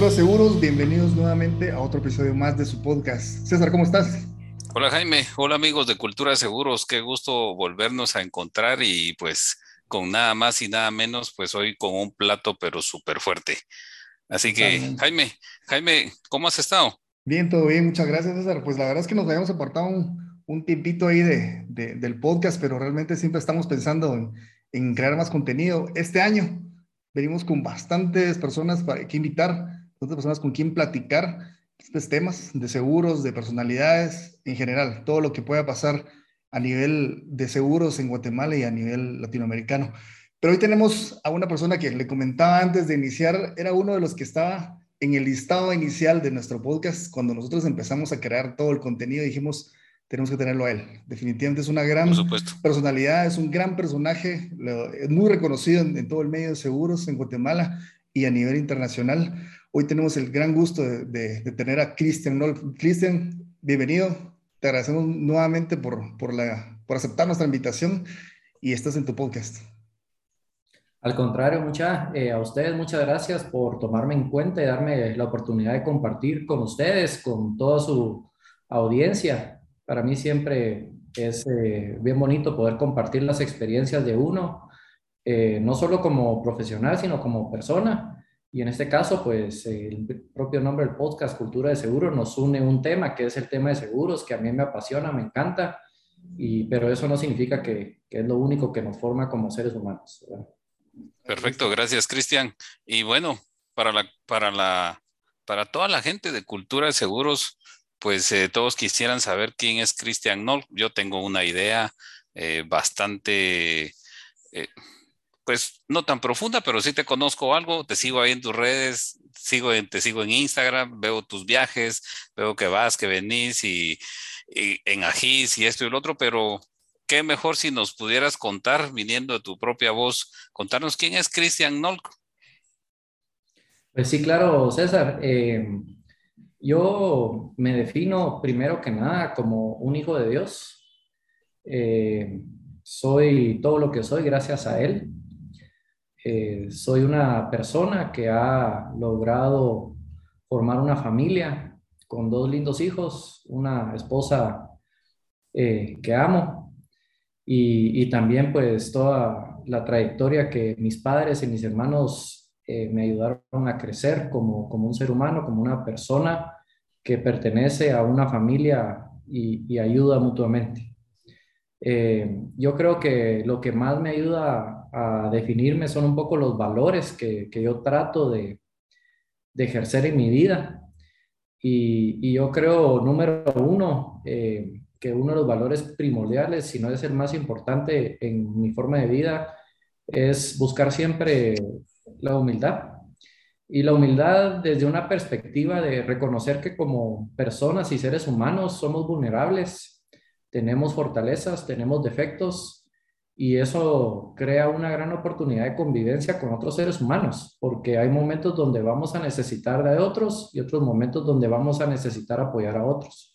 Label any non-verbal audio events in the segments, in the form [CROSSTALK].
Cultura Seguros, bienvenidos nuevamente a otro episodio más de su podcast. César, ¿cómo estás? Hola Jaime, hola amigos de Cultura Seguros, qué gusto volvernos a encontrar y pues con nada más y nada menos, pues hoy con un plato pero súper fuerte. Así que Jaime, Jaime, ¿cómo has estado? Bien, todo bien, muchas gracias César. Pues la verdad es que nos habíamos apartado un, un tiempito ahí de, del podcast, pero realmente siempre estamos pensando en, en crear más contenido. Este año venimos con bastantes personas para, que invitar, bastantes personas con quien platicar estos temas de seguros, de personalidades, en general, todo lo que pueda pasar a nivel de seguros en Guatemala y a nivel latinoamericano. Pero hoy tenemos a una persona que le comentaba antes de iniciar, era uno de los que estaba en el listado inicial de nuestro podcast. Cuando nosotros empezamos a crear todo el contenido, dijimos, tenemos que tenerlo a él. Definitivamente es una gran personalidad, es un gran personaje, es muy reconocido en, todo el medio de seguros en Guatemala y a nivel internacional. Hoy tenemos el gran gusto de, tener a Cristian Cristian, bienvenido. Te agradecemos nuevamente por, por, la, por aceptar nuestra invitación y estás en tu podcast. Al contrario, mucha, eh, a ustedes muchas gracias por tomarme en cuenta y darme la oportunidad de compartir con ustedes, con toda su audiencia, para mí siempre es eh, bien bonito poder compartir las experiencias de uno, eh, no solo como profesional, sino como persona. Y en este caso, pues el propio nombre del podcast, Cultura de Seguros, nos une un tema que es el tema de seguros, que a mí me apasiona, me encanta, y, pero eso no significa que, que es lo único que nos forma como seres humanos. Perfecto, gracias Cristian. Y bueno, para, la, para, la, para toda la gente de Cultura de Seguros, pues eh, todos quisieran saber quién es Christian Noll. Yo tengo una idea eh, bastante, eh, pues no tan profunda, pero sí te conozco algo, te sigo ahí en tus redes, sigo te sigo en Instagram, veo tus viajes, veo que vas, que venís y, en Ajís y esto y lo otro, pero qué mejor si nos pudieras contar, viniendo de tu propia voz, contarnos quién es Christian Noll. Pues sí, claro, César. Yo me defino primero que nada como un hijo de Dios. Eh, soy todo lo que soy gracias a Él. Eh, soy una persona que ha logrado formar una familia con dos lindos hijos, una esposa eh, que amo y, también pues toda la trayectoria que mis padres y mis hermanos eh, me ayudaron a crecer como, como un ser humano, como una persona que pertenece a una familia y, ayuda mutuamente. Yo creo que lo que más me ayuda a, definirme son un poco los valores que, que yo trato de, de, ejercer en mi vida. Y, yo creo, número uno, eh, que uno de los valores primordiales, si no es el más importante en mi forma de vida, es buscar siempre la humildad. Y la humildad desde una perspectiva de reconocer que como personas y seres humanos somos vulnerables, tenemos fortalezas, tenemos defectos y eso crea una gran oportunidad de convivencia con otros seres humanos, porque hay momentos donde vamos a necesitar de otros y otros momentos donde vamos a necesitar apoyar a otros.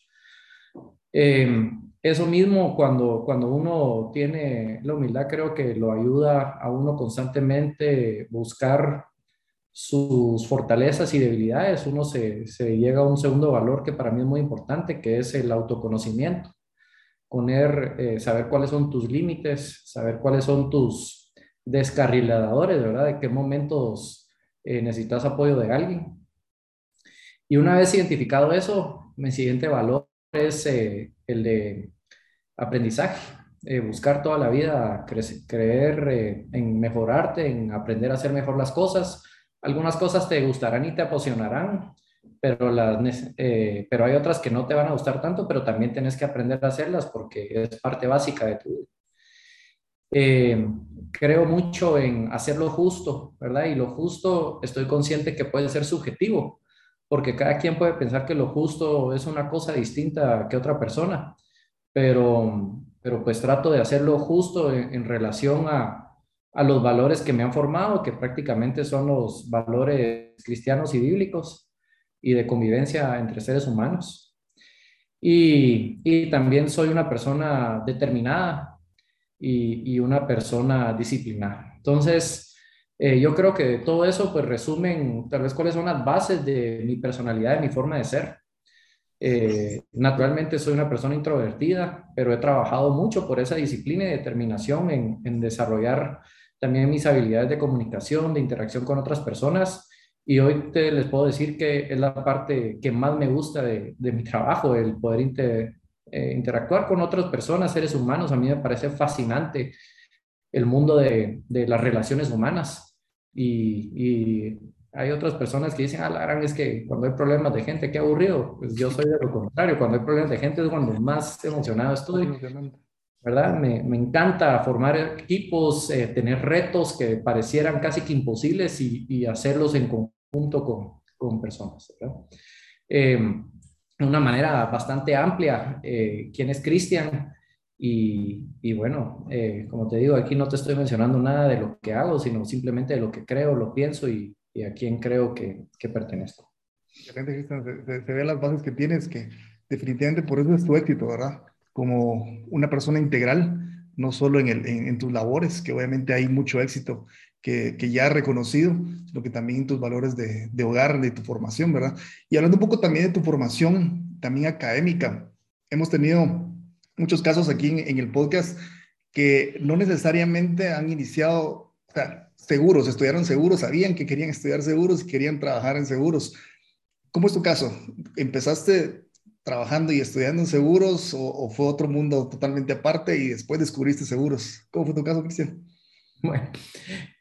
Eh, eso mismo, cuando, cuando uno tiene la humildad, creo que lo ayuda a uno constantemente buscar sus fortalezas y debilidades. Uno se, se llega a un segundo valor que para mí es muy importante, que es el autoconocimiento. Poner, eh, saber cuáles son tus límites, saber cuáles son tus descarriladores, ¿verdad? De qué momentos eh, necesitas apoyo de alguien. Y una vez identificado eso, mi siguiente valor es eh, el de aprendizaje, buscar toda la vida, creer en mejorarte, en aprender a hacer mejor las cosas. Algunas cosas te gustarán y te apasionarán, pero, las, eh, pero hay otras que no te van a gustar tanto, pero también tienes que aprender a hacerlas porque es parte básica de tu vida. creo mucho en hacer lo justo, ¿verdad? Y lo justo estoy consciente que puede ser subjetivo, porque cada quien puede pensar que lo justo es una cosa distinta que otra persona pero, pero pues trato de hacerlo justo en, relación a, a, los valores que me han formado, que prácticamente son los valores cristianos y bíblicos y de convivencia entre seres humanos. Y, y también soy una persona determinada y, y una persona disciplinada. Entonces, Eh, yo creo que todo eso pues resumen tal vez cuáles son las bases de mi personalidad, de mi forma de ser. Eh, naturalmente soy una persona introvertida, pero he trabajado mucho por esa disciplina y determinación en, en desarrollar también mis habilidades de comunicación, de interacción con otras personas. Y hoy te les puedo decir que es la parte que más me gusta de, de mi trabajo, el poder eh, interactuar con otras personas, seres humanos. A mí me parece fascinante el mundo de, de las relaciones humanas. Y, y, hay otras personas que dicen, ah, la gran es que cuando hay problemas de gente, qué aburrido. Pues yo soy de lo contrario, cuando hay problemas de gente es cuando más emocionado estoy. ¿Verdad? Me, me encanta formar equipos, eh, tener retos que parecieran casi que imposibles y, y hacerlos en conjunto con, con personas. ¿verdad? Eh, de una manera bastante amplia eh, quién es Cristian, y, y bueno, eh, como te digo, aquí no te estoy mencionando nada de lo que hago, sino simplemente de lo que creo, lo pienso y, y a quién creo que, que pertenezco. Se, se, se ve las bases que tienes, que definitivamente por eso es tu éxito, ¿verdad? Como una persona integral, no solo en, tus labores, que obviamente hay mucho éxito que, ya has reconocido, sino que también tus valores de, de, hogar, de tu formación, ¿verdad? Y hablando un poco también de tu formación, también académica, hemos tenido muchos casos aquí en, el podcast que no necesariamente han iniciado, seguros, estudiaron seguros, sabían que querían estudiar seguros y querían trabajar en seguros. ¿Cómo es tu caso? ¿Empezaste trabajando y estudiando en seguros o, o, fue otro mundo totalmente aparte y después descubriste seguros? ¿Cómo fue tu caso, Cristian? [LAUGHS] Bueno,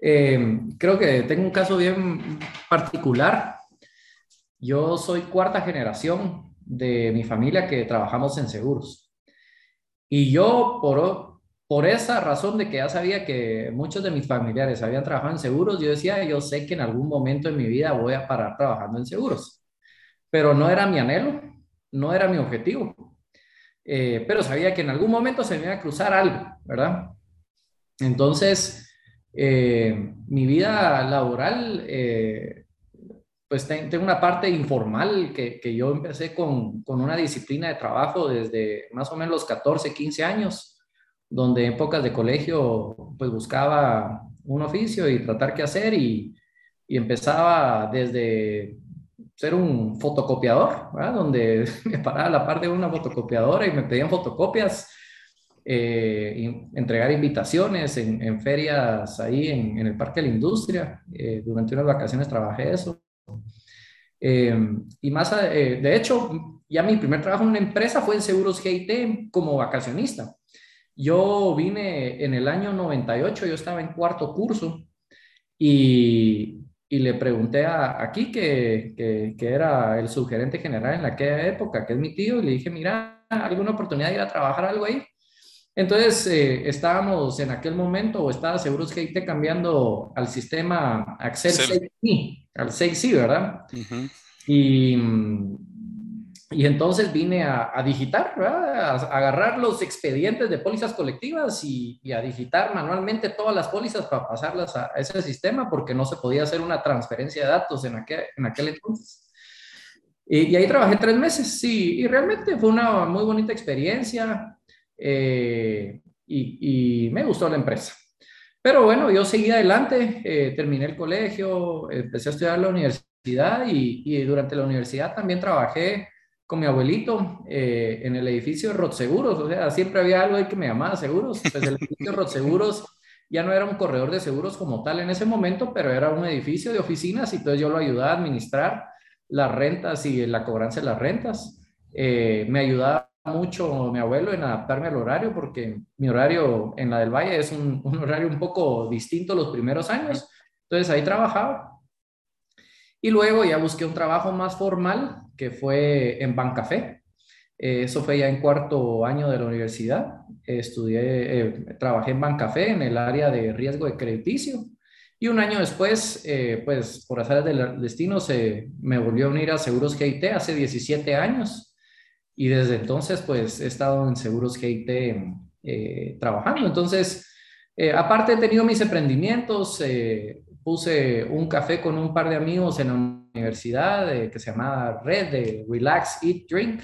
eh, creo que tengo un caso bien particular. Yo soy cuarta generación de mi familia que trabajamos en seguros. Y yo, por, por esa razón de que ya sabía que muchos de mis familiares habían trabajado en seguros, yo decía, yo sé que en algún momento en mi vida voy a parar trabajando en seguros. Pero no era mi anhelo, no era mi objetivo. Eh, pero sabía que en algún momento se me iba a cruzar algo, ¿verdad? Entonces, eh, mi vida laboral eh, pues tengo una parte informal que, que yo empecé con, con, una disciplina de trabajo desde más o menos los 14, 15 años, donde en épocas de colegio pues buscaba un oficio y tratar qué hacer y, y empezaba desde ser un fotocopiador, ¿verdad? donde [LAUGHS] me paraba a la par de una fotocopiadora y me pedían fotocopias, eh, entregar invitaciones en, en, ferias ahí en, en, el Parque de la Industria. Eh, durante unas vacaciones trabajé eso. Eh, y más, eh, de hecho, ya mi primer trabajo en una empresa fue en Seguros GIT como vacacionista. Yo vine en el año 98, yo estaba en cuarto curso y, y le pregunté a, aquí que, que, que, era el subgerente general en aquella época, que es mi tío, y le dije, mira, ¿alguna oportunidad de ir a trabajar algo ahí? Entonces, eh, estábamos en aquel momento, o estaba Seguros GIT cambiando al sistema Accel 6i, al 6i, ¿verdad? Uh -huh. y, y, entonces vine a, a digitar. A, a, agarrar los expedientes de pólizas colectivas y, y, a digitar manualmente todas las pólizas para pasarlas a, a, ese sistema, porque no se podía hacer una transferencia de datos en aquel, en aquel entonces. Y, y ahí trabajé tres meses, sí, y realmente fue una muy bonita experiencia eh, y, y, me gustó la empresa. Pero bueno, yo seguí adelante, eh, terminé el colegio, empecé a estudiar la universidad y, y, durante la universidad también trabajé con mi abuelito eh, en el edificio de Rotseguros, o sea, siempre había algo ahí que me llamaba seguros, pues el edificio de Rotseguros ya no era un corredor de seguros como tal en ese momento, pero era un edificio de oficinas y entonces yo lo ayudaba a administrar las rentas y la cobranza de las rentas. Eh, me ayudaba mucho mi abuelo en adaptarme al horario porque mi horario en la del Valle es un, un, horario un poco distinto los primeros años. Entonces ahí trabajaba. Y luego ya busqué un trabajo más formal que fue en Bancafé. Eh, eso fue ya en cuarto año de la universidad. estudié, eh, trabajé en Bancafé en el área de riesgo de crediticio. Y un año después, eh, pues por azar del destino, se me volvió a unir a Seguros GIT hace 17 años y desde entonces, pues he estado en Seguros GIT eh, trabajando. Entonces, eh, aparte he tenido mis emprendimientos, puse un café con un par de amigos en la universidad eh, que se llamaba Red de Relax, Eat, Drink.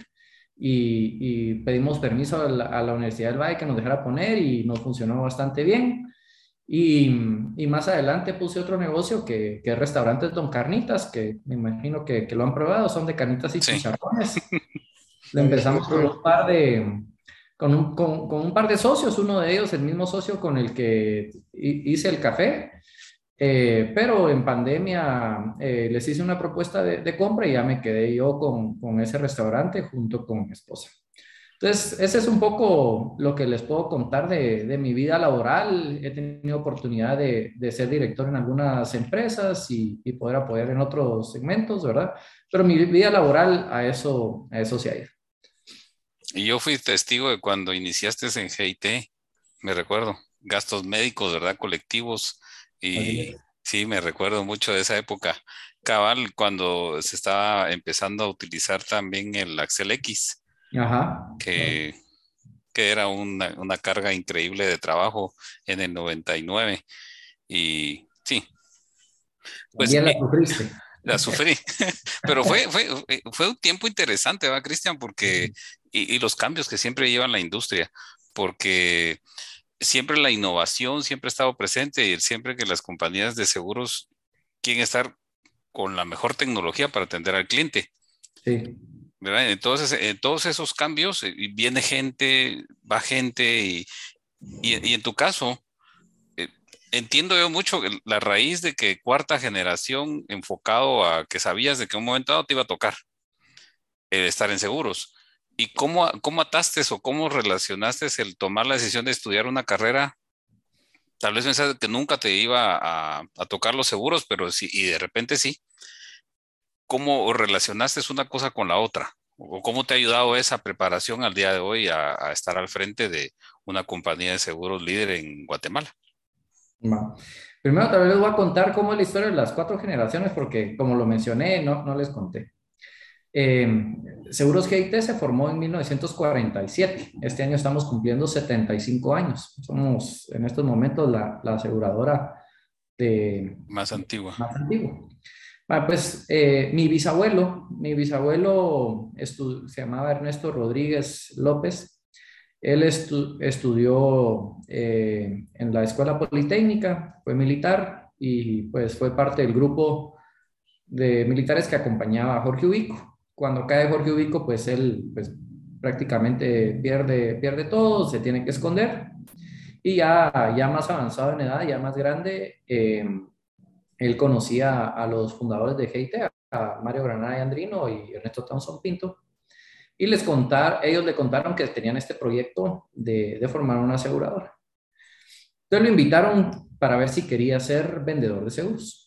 Y, y pedimos permiso a la, a la, Universidad del Valle que nos dejara poner y nos funcionó bastante bien. Y, y, más adelante puse otro negocio que, que es Restaurantes Don Carnitas, que me imagino que, que lo han probado, son de carnitas y chicharrones. [LAUGHS] Le empezamos con un par de, con un, con, con un, par de socios, uno de ellos el mismo socio con el que hice el café, eh, pero en pandemia eh, les hice una propuesta de, de, compra y ya me quedé yo con, con ese restaurante junto con mi esposa. Entonces, ese es un poco lo que les puedo contar de, de mi vida laboral. He tenido oportunidad de, de ser director en algunas empresas y, y, poder apoyar en otros segmentos, ¿verdad? Pero mi vida laboral a eso, a eso se ha ido. Y yo fui testigo de cuando iniciaste en GIT, me recuerdo, gastos médicos, ¿verdad? Colectivos. Y sí, me recuerdo mucho de esa época. Cabal, cuando se estaba empezando a utilizar también el Axel X Ajá. Que, que era una, una, carga increíble de trabajo en el 99. Y sí. Pues, la sufriste. [LAUGHS] La sufrí, [LAUGHS] pero fue, fue, fue un tiempo interesante, ¿va, Cristian? Porque, y, y, los cambios que siempre lleva la industria, porque siempre la innovación siempre ha estado presente y siempre que las compañías de seguros quieren estar con la mejor tecnología para atender al cliente. Sí. ¿verdad? Entonces, en todos esos cambios, eh, viene gente, va gente y, y, y en tu caso, eh, entiendo yo mucho la raíz de que cuarta generación enfocado a que sabías de que un momento dado te iba a tocar eh, estar en seguros. ¿Y cómo, cómo ataste o cómo relacionaste el tomar la decisión de estudiar una carrera? Tal vez pensaste que nunca te iba a, tocar los seguros, pero sí, y de repente sí. ¿cómo relacionaste una cosa con la otra? ¿O cómo te ha ayudado esa preparación al día de hoy a, estar al frente de una compañía de seguros líder en Guatemala? Primero tal vez les voy a contar cómo es la historia de las cuatro generaciones, porque como lo mencioné, no, no les conté. Eh, Seguros GIT se formó en 1947. Este año estamos cumpliendo 75 años. Somos en estos momentos la, la aseguradora de, más antigua. Más antigua. Ah, pues eh, mi bisabuelo, mi bisabuelo se llamaba Ernesto Rodríguez López. Él estu estudió eh, en la Escuela Politécnica, fue militar y pues fue parte del grupo de militares que acompañaba a Jorge Ubico. Cuando cae Jorge Ubico, pues él pues, prácticamente pierde, pierde todo, se tiene que esconder. Y ya, ya más avanzado en edad, ya más grande, eh, él conocía a los fundadores de GIT, a Mario Granada y Andrino y Ernesto Thompson Pinto, y les contar, ellos le contaron que tenían este proyecto de, de formar una aseguradora. Entonces lo invitaron para ver si quería ser vendedor de seguros.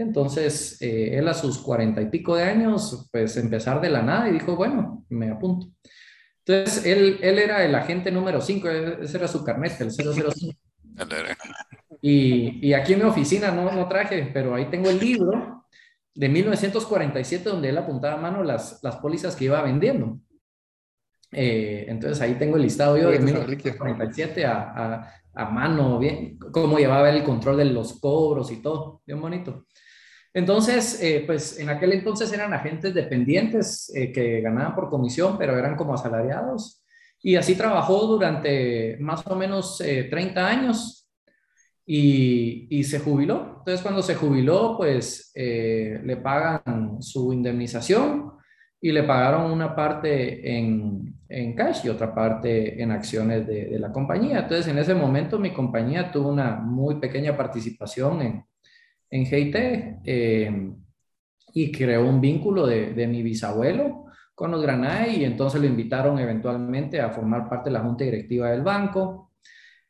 Entonces eh, él a sus cuarenta y pico de años, pues empezar de la nada y dijo, bueno, me apunto. Entonces él, él era el agente número 5, ese era su carnet, el 005. Y, y, aquí en mi oficina no, no traje, pero ahí tengo el libro de 1947 donde él apuntaba a mano las, las pólizas que iba vendiendo. Eh, entonces ahí tengo el listado yo de 1947 a, a, a, mano, bien, cómo llevaba el control de los cobros y todo, bien bonito. Entonces, eh, pues en aquel entonces eran agentes dependientes eh, que ganaban por comisión, pero eran como asalariados. Y así trabajó durante más o menos 30 años y, y, se jubiló. Entonces, cuando se jubiló, pues eh, le pagan su indemnización y le pagaron una parte en, en cash y otra parte en acciones de, de, la compañía. Entonces, en ese momento mi compañía tuvo una muy pequeña participación en, en GIT eh, y creó un vínculo de, mi bisabuelo con los Granay y entonces lo invitaron eventualmente a formar parte de la junta directiva del banco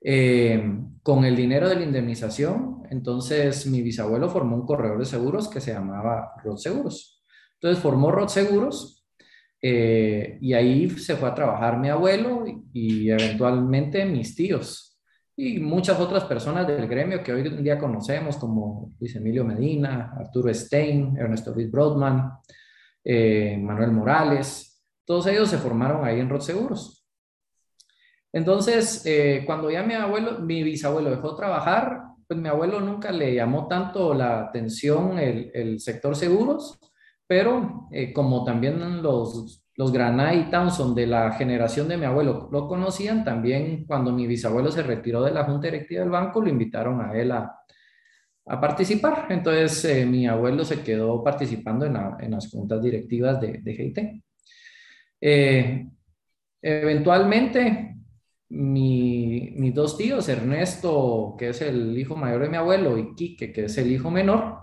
eh, con el dinero de la indemnización, entonces mi bisabuelo formó un corredor de seguros que se llamaba Rod Seguros. Entonces formó Rod Seguros eh, y ahí se fue a trabajar mi abuelo y, eventualmente mis tíos y muchas otras personas del gremio que hoy en día conocemos como Luis Emilio Medina, Arturo Stein, Ernesto Luis Brodman, eh, Manuel Morales. Todos ellos se formaron ahí en Seguros. Entonces, eh, cuando ya mi abuelo, mi bisabuelo dejó trabajar, pues mi abuelo nunca le llamó tanto la atención el, el sector seguros, pero eh, como también los, los Granay Townsend de la generación de mi abuelo lo conocían, también cuando mi bisabuelo se retiró de la junta directiva del banco, lo invitaron a él a, participar. Entonces, eh, mi abuelo se quedó participando en, las juntas directivas de, de GIT. Eh, eventualmente, mis dos tíos, Ernesto, que es el hijo mayor de mi abuelo, y Quique, que es el hijo menor,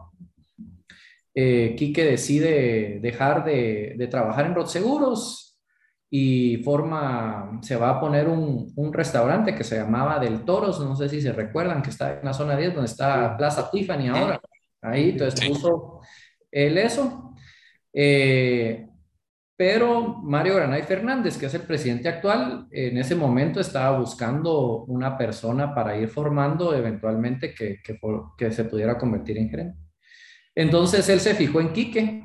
eh, Quique decide dejar de, trabajar en Seguros y forma, se va a poner un, restaurante que se llamaba Del Toros, no sé si se recuerdan, que está en la zona 10, donde está Plaza Tiffany ahora. Ahí, entonces puso él eso. Eh, pero Mario Granay Fernández, que es el presidente actual, en ese momento estaba buscando una persona para ir formando eventualmente que, que, que se pudiera convertir en gerente. Entonces él se fijó en Quique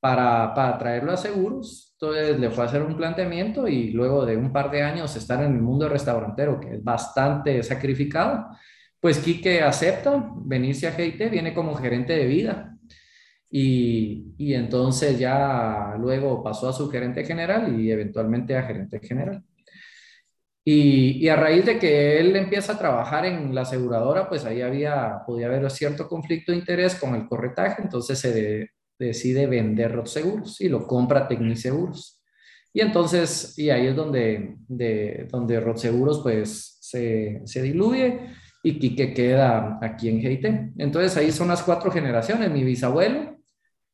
para, para traerlo a seguros. Entonces le fue a hacer un planteamiento y luego de un par de años estar en el mundo restaurantero, que es bastante sacrificado, pues Quique acepta venirse a GIT, viene como gerente de vida. Y, y entonces ya luego pasó a su gerente general y eventualmente a gerente general. Y, a raíz de que él empieza a trabajar en la aseguradora, pues ahí había, podía haber cierto conflicto de interés con el corretaje, entonces se decide vender los seguros y lo compra Tecniseguros. Y entonces, y ahí es donde, de, donde Seguros pues se, se diluye y Quique queda aquí en GIT. Entonces ahí son las cuatro generaciones, mi bisabuelo,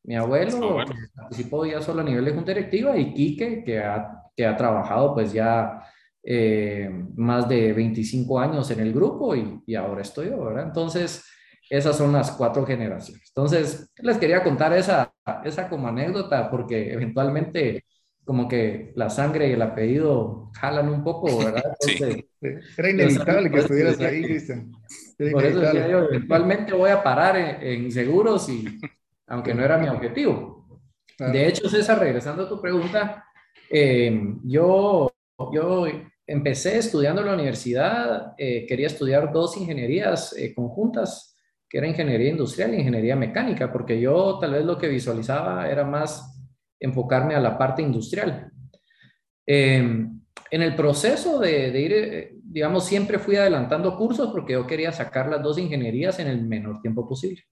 mi abuelo, que participó ya solo a nivel de junta directiva, y Quique, que ha, que ha trabajado pues ya eh, más de 25 años en el grupo y, ahora estoy yo, ¿verdad? Entonces, esas son las cuatro generaciones. Entonces, les quería contar esa, esa como anécdota porque eventualmente como que la sangre y el apellido jalan un poco, ¿verdad? [LAUGHS] sí. Era inevitable que estuvieras ahí, Cristian. Por eso decía yo, eventualmente voy a parar en, seguros y aunque no era mi objetivo. De hecho, César, regresando a tu pregunta, eh, yo, yo empecé estudiando en la universidad, eh, quería estudiar dos ingenierías eh, conjuntas, que era ingeniería industrial y ingeniería mecánica, porque yo tal vez lo que visualizaba era más enfocarme a la parte industrial. Em, en el proceso de, de, ir, eh, digamos, siempre fui adelantando cursos porque yo quería sacar las dos ingenierías en el menor tiempo posible.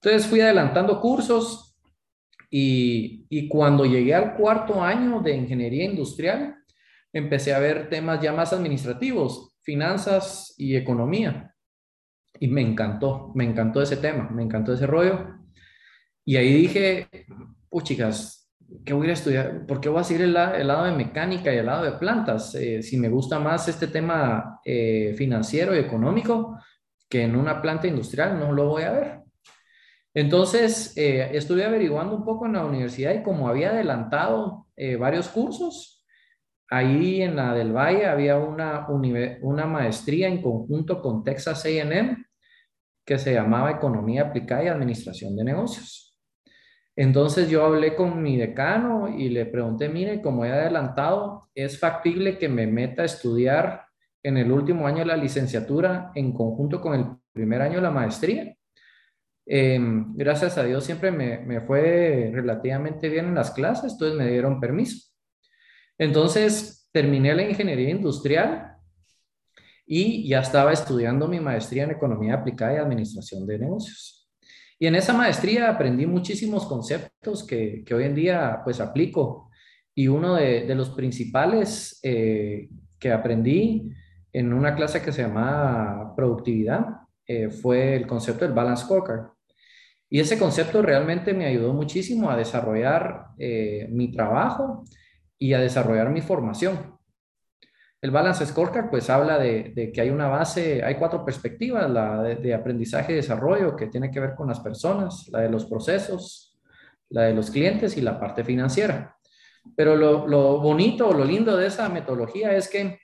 Entonces fui adelantando cursos y, y cuando llegué al cuarto año de ingeniería industrial, empecé a ver temas ya más administrativos, finanzas y economía. Y me encantó, me encantó ese tema, me encantó ese rollo. Y ahí dije, pues chicas, ¿qué voy a estudiar? ¿Por qué voy a seguir el, lado de mecánica y el lado de plantas? Eh, si me gusta más este tema eh, financiero y económico, que en una planta industrial no lo voy a ver. Entonces, eh, estuve averiguando un poco en la universidad y como había adelantado varios cursos, Ahí en la del Valle había una, una maestría en conjunto con Texas AM que se llamaba Economía Aplicada y Administración de Negocios. Entonces yo hablé con mi decano y le pregunté, mire, como he adelantado, ¿es factible que me meta a estudiar en el último año de la licenciatura en conjunto con el primer año de la maestría? Em, gracias a Dios siempre me, me fue relativamente bien en las clases, entonces me dieron permiso. Entonces, terminé la ingeniería industrial y ya estaba estudiando mi maestría en economía aplicada y administración de negocios. Y en esa maestría aprendí muchísimos conceptos que, hoy en día pues aplico. Y uno de, los principales eh, que aprendí en una clase que se llama productividad eh, fue el concepto del balance scorecard. Y ese concepto realmente me ayudó muchísimo a desarrollar eh, mi trabajo y a desarrollar mi formación. El Balance Scorecard pues habla de, que hay una base, hay cuatro perspectivas, la de, aprendizaje y desarrollo que tiene que ver con las personas, la de los procesos, la de los clientes y la parte financiera. Pero lo, bonito o lo lindo de esa metodología es que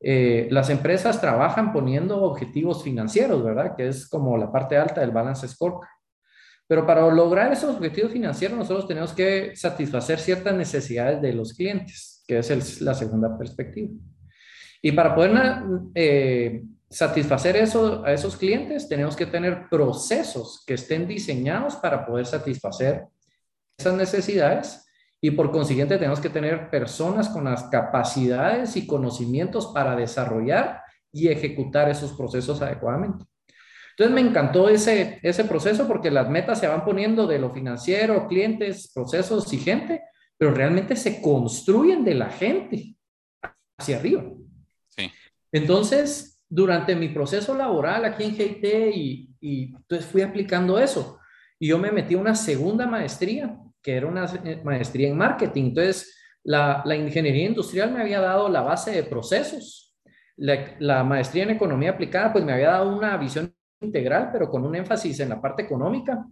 eh, las empresas trabajan poniendo objetivos financieros, ¿verdad? Que es como la parte alta del Balance Scorecard. Pero para lograr esos objetivos financieros nosotros tenemos que satisfacer ciertas necesidades de los clientes, que es la segunda perspectiva. Y para poder eh, satisfacer eso, a esos clientes tenemos que tener procesos que estén diseñados para poder satisfacer esas necesidades y por consiguiente tenemos que tener personas con las capacidades y conocimientos para desarrollar y ejecutar esos procesos adecuadamente. Entonces me encantó ese, ese proceso porque las metas se van poniendo de lo financiero, clientes, procesos y gente, pero realmente se construyen de la gente hacia arriba. Sí. Entonces, durante mi proceso laboral aquí en GIT y, y entonces fui aplicando eso. Y yo me metí a una segunda maestría, que era una maestría en marketing. Entonces, la, la ingeniería industrial me había dado la base de procesos. La, la, maestría en economía aplicada, pues me había dado una visión integral, pero con un énfasis en la parte económica.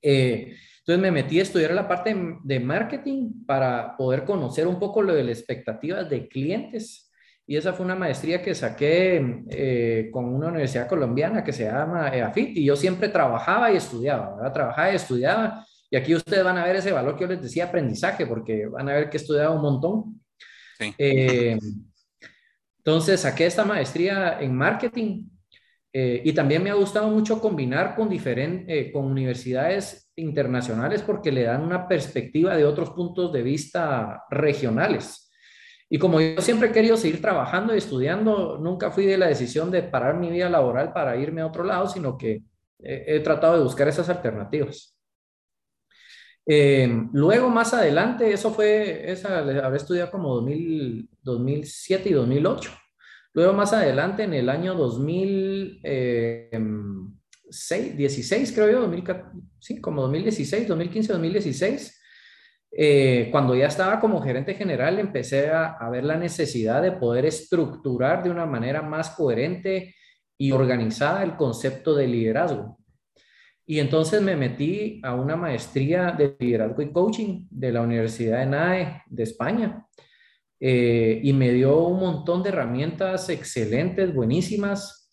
Eh, entonces me metí a estudiar la parte de marketing para poder conocer un poco lo de las expectativas de clientes. Y esa fue una maestría que saqué eh, con una universidad colombiana que se llama EAFIT. Y yo siempre trabajaba y estudiaba, ¿verdad? Trabajaba y estudiaba. Y aquí ustedes van a ver ese valor que yo les decía, aprendizaje, porque van a ver que he estudiado un montón. Eh, entonces saqué esta maestría en marketing eh, y también me ha gustado mucho combinar con, diferentes, eh, con universidades internacionales porque le dan una perspectiva de otros puntos de vista regionales. Y como yo siempre he querido seguir trabajando y estudiando, nunca fui de la decisión de parar mi vida laboral para irme a otro lado, sino que he, tratado de buscar esas alternativas. Eh, luego, más adelante, eso fue, esa, habré estudiado como 2000, 2007 y 2008. Luego más adelante, en el año 2016, creo yo, sí, como 2016, 2015, 2016, cuando ya estaba como gerente general, empecé a, a, ver la necesidad de poder estructurar de una manera más coherente y organizada el concepto de liderazgo. Y entonces me metí a una maestría de liderazgo y coaching de la Universidad de NAE de España. Eh, y me dio un montón de herramientas excelentes, buenísimas,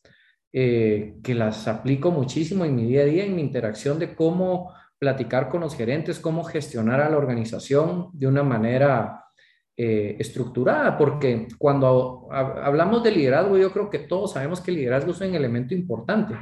eh, que las aplico muchísimo en mi día a día, en mi interacción de cómo platicar con los gerentes, cómo gestionar a la organización de una manera eh, estructurada, porque cuando hablamos de liderazgo, yo creo que todos sabemos que el liderazgo es un elemento importante,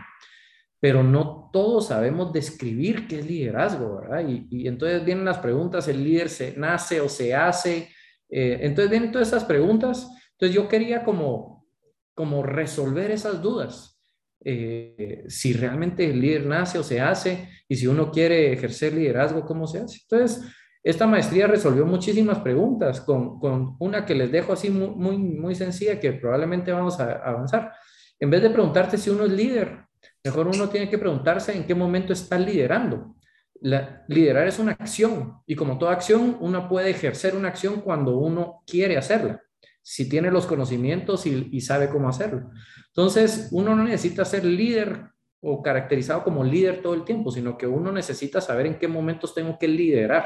pero no todos sabemos describir qué es liderazgo, ¿verdad? Y, y entonces vienen las preguntas, ¿el líder se nace o se hace? Eh, entonces vienen todas esas preguntas. Entonces yo quería como, como resolver esas dudas. Eh, si realmente el líder nace o se hace y si uno quiere ejercer liderazgo, ¿cómo se hace? Entonces, esta maestría resolvió muchísimas preguntas con, con una que les dejo así muy, muy, muy sencilla que probablemente vamos a avanzar. En vez de preguntarte si uno es líder, mejor uno tiene que preguntarse en qué momento está liderando liderar es una acción y como toda acción, uno puede ejercer una acción cuando uno quiere hacerla, si tiene los conocimientos y, sabe cómo hacerlo. Entonces, uno no necesita ser líder o caracterizado como líder todo el tiempo, sino que uno necesita saber en qué momentos tengo que liderar,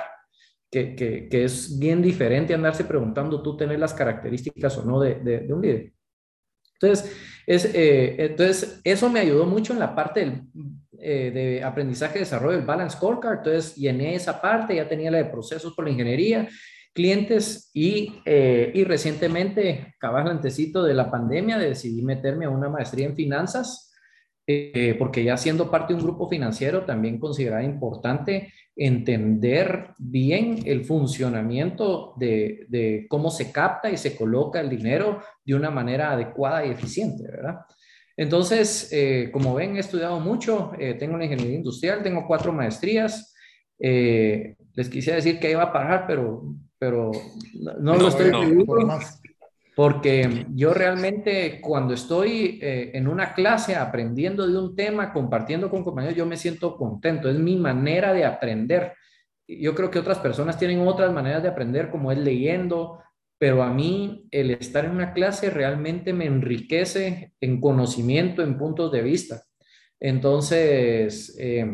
que, es bien diferente andarse preguntando tú tener las características o no de, un líder. Entonces, es, eh, entonces, eso me ayudó mucho en la parte del eh, de aprendizaje y desarrollo, el Balance Scorecard, entonces llené esa parte, ya tenía la de procesos por la ingeniería, clientes y, eh, y recientemente, cabal antecito de la pandemia, decidí meterme a una maestría en finanzas, eh, porque ya siendo parte de un grupo financiero también consideraba importante entender bien el funcionamiento de, de cómo se capta y se coloca el dinero de una manera adecuada y eficiente, ¿verdad? Entonces, eh, como ven, he estudiado mucho, eh, tengo una ingeniería industrial, tengo cuatro maestrías. Eh, les quisiera decir que iba a parar, pero, pero no, lo estoy no, porque yo realmente cuando estoy en una clase aprendiendo de un tema, compartiendo con compañeros, yo me siento contento, es mi manera de aprender. Yo creo que otras personas tienen otras maneras de aprender, como es leyendo, pero a mí el estar en una clase realmente me enriquece en conocimiento, en puntos de vista. Entonces, eh,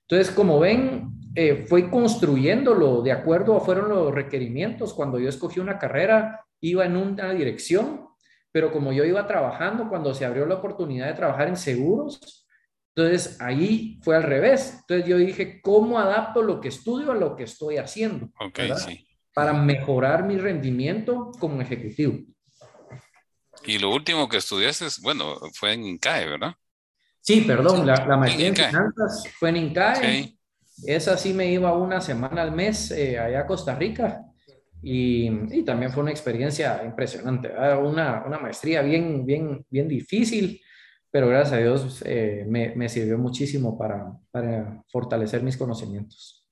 entonces como ven, eh, fui construyéndolo de acuerdo a fueron los requerimientos. Cuando yo escogí una carrera, iba en una dirección, pero como yo iba trabajando, cuando se abrió la oportunidad de trabajar en seguros, entonces ahí fue al revés. Entonces yo dije, ¿cómo adapto lo que estudio a lo que estoy haciendo? Sí para mejorar mi rendimiento como ejecutivo. Y lo último que estudiaste, bueno, fue en INCAE, ¿verdad? Sí, perdón, la, maestría en, finanzas fue en INCAE. esa sí me iba una semana al mes eh, allá a Costa Rica y, y, también fue una experiencia impresionante, una, una, maestría bien, bien, bien difícil, pero gracias a Dios eh, me, me, sirvió muchísimo para, para fortalecer mis conocimientos.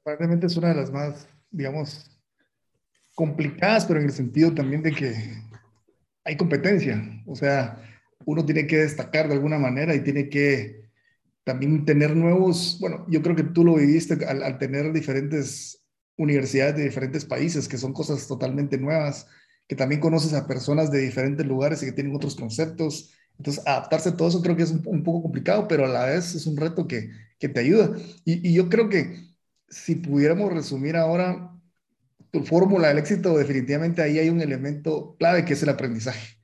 Aparentemente es una de las más, digamos, complicadas, pero en el sentido también de que hay competencia, o sea, uno tiene que destacar de alguna manera y tiene que también tener nuevos, bueno, yo creo que tú lo viviste al, tener diferentes universidades de diferentes países, que son cosas totalmente nuevas, que también conoces a personas de diferentes lugares y que tienen otros conceptos. Entonces, adaptarse a todo eso creo que es un, poco complicado, pero a la vez es un reto que, que te ayuda. Y, yo creo que si pudiéramos resumir ahora tu fórmula del éxito, definitivamente ahí hay un elemento clave que es el aprendizaje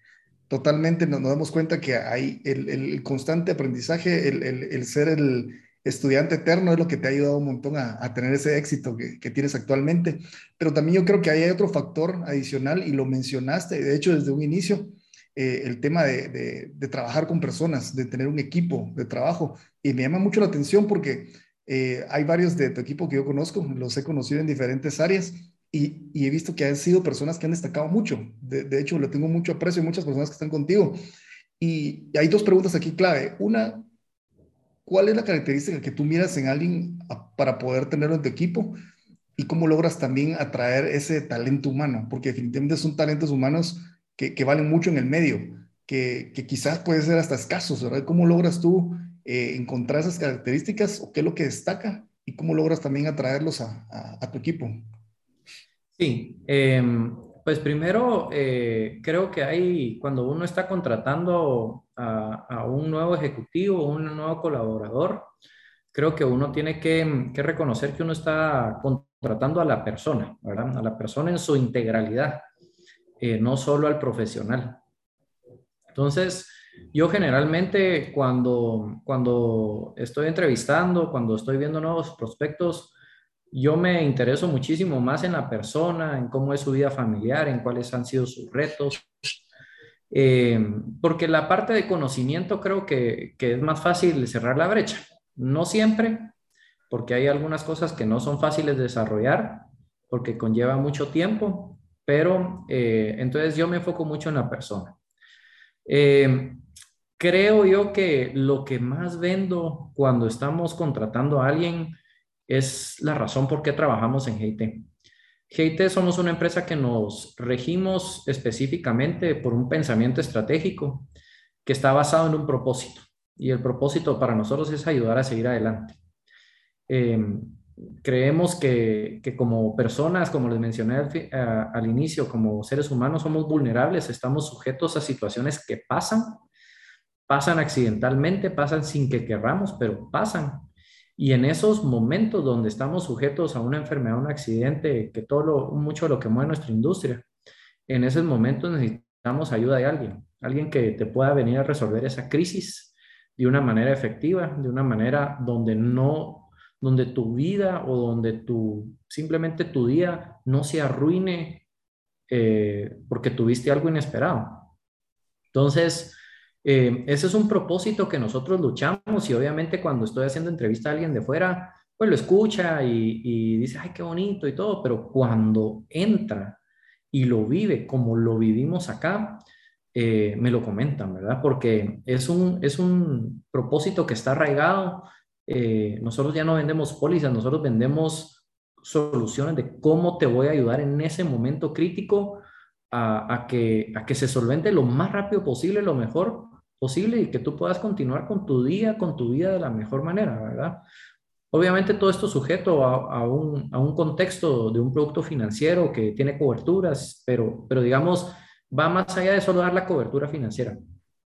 totalmente nos, damos cuenta que hay el, constante aprendizaje, el, ser el estudiante eterno es lo que te ha ayudado un montón a, tener ese éxito que, tienes actualmente. Pero también yo creo que ahí hay otro factor adicional y lo mencionaste, de hecho desde un inicio, eh, el tema de, trabajar con personas, de tener un equipo de trabajo. Y me llama mucho la atención porque eh, hay varios de tu equipo que yo conozco, los he conocido en diferentes áreas y, he visto que han sido personas que han destacado mucho. De, hecho, le tengo mucho aprecio a muchas personas que están contigo. Y, hay dos preguntas aquí clave. Una, ¿cuál es la característica que tú miras en alguien para poder tenerlo en tu equipo? Y cómo logras también atraer ese talento humano, porque definitivamente son talentos humanos que, que valen mucho en el medio, que, que, quizás pueden ser hasta escasos, ¿verdad? ¿Cómo logras tú eh, encontrar esas características o qué es lo que destaca y cómo logras también atraerlos a, a tu equipo? Sí, em, pues primero eh, creo que hay, cuando uno está contratando a, un nuevo ejecutivo, un nuevo colaborador, creo que uno tiene que, reconocer que uno está contratando a la persona, ¿verdad? A la persona en su integralidad, eh, no solo al profesional. Entonces, yo generalmente cuando, cuando estoy entrevistando, cuando estoy viendo nuevos prospectos, yo me intereso muchísimo más en la persona, en cómo es su vida familiar, en cuáles han sido sus retos, eh, porque la parte de conocimiento creo que, es más fácil cerrar la brecha. No siempre, porque hay algunas cosas que no son fáciles de desarrollar, porque conlleva mucho tiempo, pero eh, entonces yo me enfoco mucho en la persona. Eh, creo yo que lo que más vendo cuando estamos contratando a alguien es la razón por qué trabajamos en GIT. GIT somos una empresa que nos regimos específicamente por un pensamiento estratégico que está basado en un propósito. Y el propósito para nosotros es ayudar a seguir adelante. Em, creemos que, como personas, como les mencioné al, al, inicio, como seres humanos somos vulnerables, estamos sujetos a situaciones que pasan, pasan accidentalmente, pasan sin que querramos, pero pasan. Y en esos momentos donde estamos sujetos a una enfermedad, un accidente, que todo lo, mucho de lo que mueve nuestra industria, en esos momentos necesitamos ayuda de alguien, alguien que te pueda venir a resolver esa crisis de una manera efectiva, de una manera donde no, donde tu vida o donde tu, simplemente tu día no se arruine eh, porque tuviste algo inesperado. Entonces, eh, ese es un propósito que nosotros luchamos y obviamente cuando estoy haciendo entrevista a alguien de fuera, pues lo escucha y, dice, ay, qué bonito y todo, pero cuando entra y lo vive como lo vivimos acá, eh, me lo comentan, ¿verdad? Porque es un, es un propósito que está arraigado. Eh, nosotros ya no vendemos pólizas, nosotros vendemos soluciones de cómo te voy a ayudar en ese momento crítico a, que, a que se solvente lo más rápido posible, lo mejor, posible y que tú puedas continuar con tu día, con tu vida de la mejor manera, ¿verdad? Obviamente todo esto sujeto a, un, a, un, contexto de un producto financiero que tiene coberturas, pero, pero digamos, va más allá de solo dar la cobertura financiera.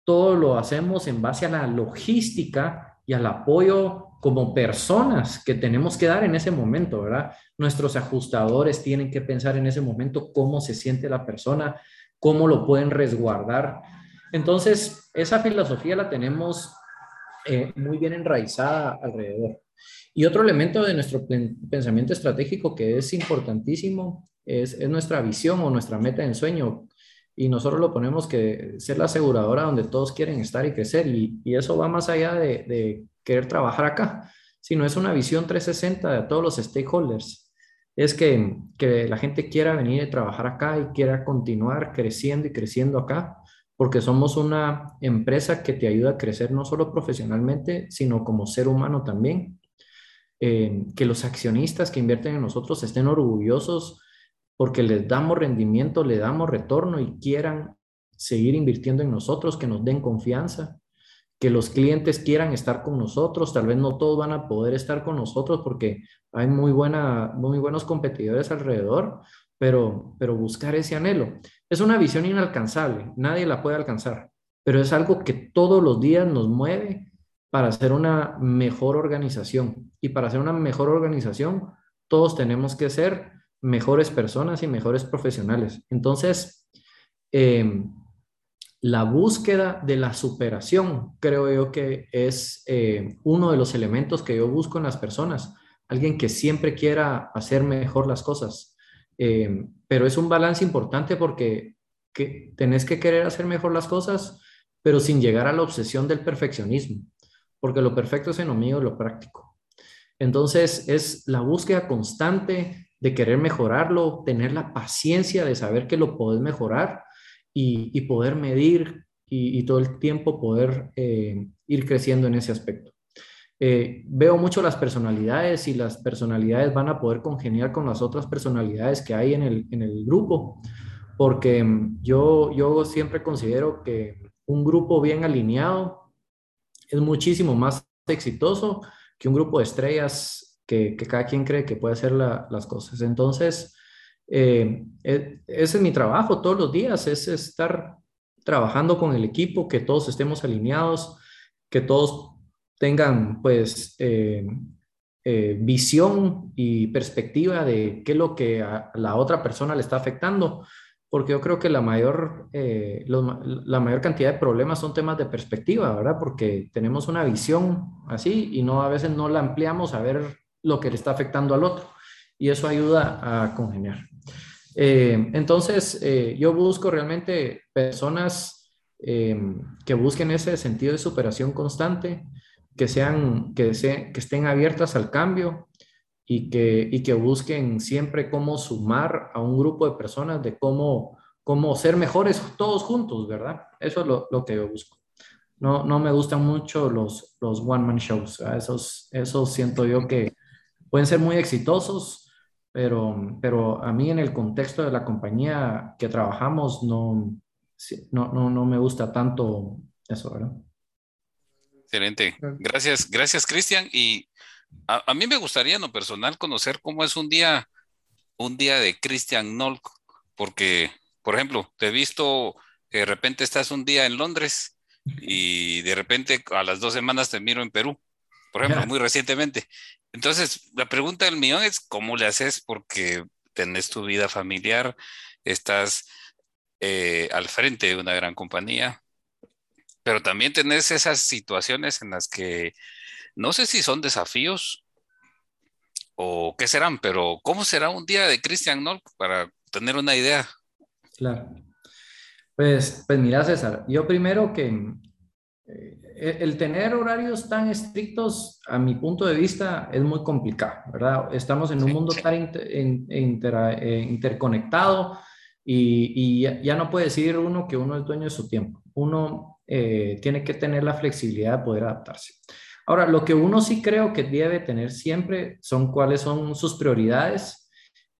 Todo lo hacemos en base a la logística y al apoyo como personas que tenemos que dar en ese momento, ¿verdad? Nuestros ajustadores tienen que pensar en ese momento cómo se siente la persona, cómo lo pueden resguardar entonces, esa filosofía la tenemos eh, muy bien enraizada alrededor. Y otro elemento de nuestro pensamiento estratégico que es importantísimo es, nuestra visión o nuestra meta en sueño. Y nosotros lo ponemos que ser la aseguradora donde todos quieren estar y crecer. Y, eso va más allá de, querer trabajar acá, sino es una visión 360 de todos los stakeholders. Es que, que la gente quiera venir a trabajar acá y quiera continuar creciendo y creciendo acá, porque somos una empresa que te ayuda a crecer no solo profesionalmente, sino como ser humano también. Eh, que los accionistas que invierten en nosotros estén orgullosos porque les damos rendimiento, le damos retorno y quieran seguir invirtiendo en nosotros, que nos den confianza, que los clientes quieran estar con nosotros. Tal vez no todos van a poder estar con nosotros porque hay muy, buena, muy buenos competidores alrededor, pero, pero buscar ese anhelo. Es una visión inalcanzable, nadie la puede alcanzar, pero es algo que todos los días nos mueve para hacer una mejor organización. Y para hacer una mejor organización, todos tenemos que ser mejores personas y mejores profesionales. Entonces, eh, la búsqueda de la superación creo yo que es eh, uno de los elementos que yo busco en las personas. Alguien que siempre quiera hacer mejor las cosas. Eh, pero es un balance importante porque que tenés que querer hacer mejor las cosas, pero sin llegar a la obsesión del perfeccionismo, porque lo perfecto es enemigo de lo práctico. Entonces es la búsqueda constante de querer mejorarlo, tener la paciencia de saber que lo podés mejorar y, poder medir y, todo el tiempo poder eh, ir creciendo en ese aspecto. Eh, veo mucho las personalidades y las personalidades van a poder congeniar con las otras personalidades que hay en el, en el grupo, porque mm, yo, yo siempre considero que un grupo bien alineado es muchísimo más exitoso que un grupo de estrellas que, cada quien cree que puede hacer las cosas. Entonces, eh, e, ese es mi trabajo todos los días, es estar trabajando con el equipo, que todos estemos alineados, que todos tengan pues eh, eh, visión y perspectiva de qué es lo que a la otra persona le está afectando, porque yo creo que la mayor, la mayor cantidad de problemas son temas de perspectiva, ¿verdad? Porque tenemos una visión así y no a veces no la ampliamos a ver lo que le está afectando al otro. Y eso ayuda a congeniar. Eh, entonces, eh, yo busco realmente personas eh, que busquen ese sentido de superación constante, que, sean, que, que estén abiertas al cambio y que, y que busquen siempre cómo sumar a un grupo de personas, de cómo, cómo ser mejores todos juntos, ¿verdad? Eso es lo, lo que yo busco. No, no me gustan mucho los, los one-man shows. Esos, esos siento yo que pueden ser muy exitosos, pero, pero a mí en el contexto de la compañía que trabajamos no, no, no, me gusta tanto eso, ¿verdad? Excelente. Gracias, gracias Cristian. Y a, mí me gustaría en lo personal conocer cómo es un día, un día de Cristian Nolk, porque, por ejemplo, te he visto que de repente estás un día en Londres y de repente a las dos semanas te miro en Perú, por ejemplo, [LAUGHS] muy recientemente. Entonces, la pregunta del millón es, ¿cómo le haces? Porque tenés tu vida familiar, estás eh, al frente de una gran compañía, pero también tenés esas situaciones en las que no sé si son desafíos o qué serán, pero ¿cómo será un día de Christian Nolk para tener una idea? Claro. Pues, pues mira, César, yo primero que eh, el tener horarios tan estrictos, a mi punto de vista, es muy complicado, ¿verdad? Estamos en un mundo tan eh, interconectado y, ya no puede decir uno que uno es dueño de su tiempo. Uno eh, tiene que tener la flexibilidad de poder adaptarse. Ahora, lo que uno sí creo que debe tener siempre son cuáles son sus prioridades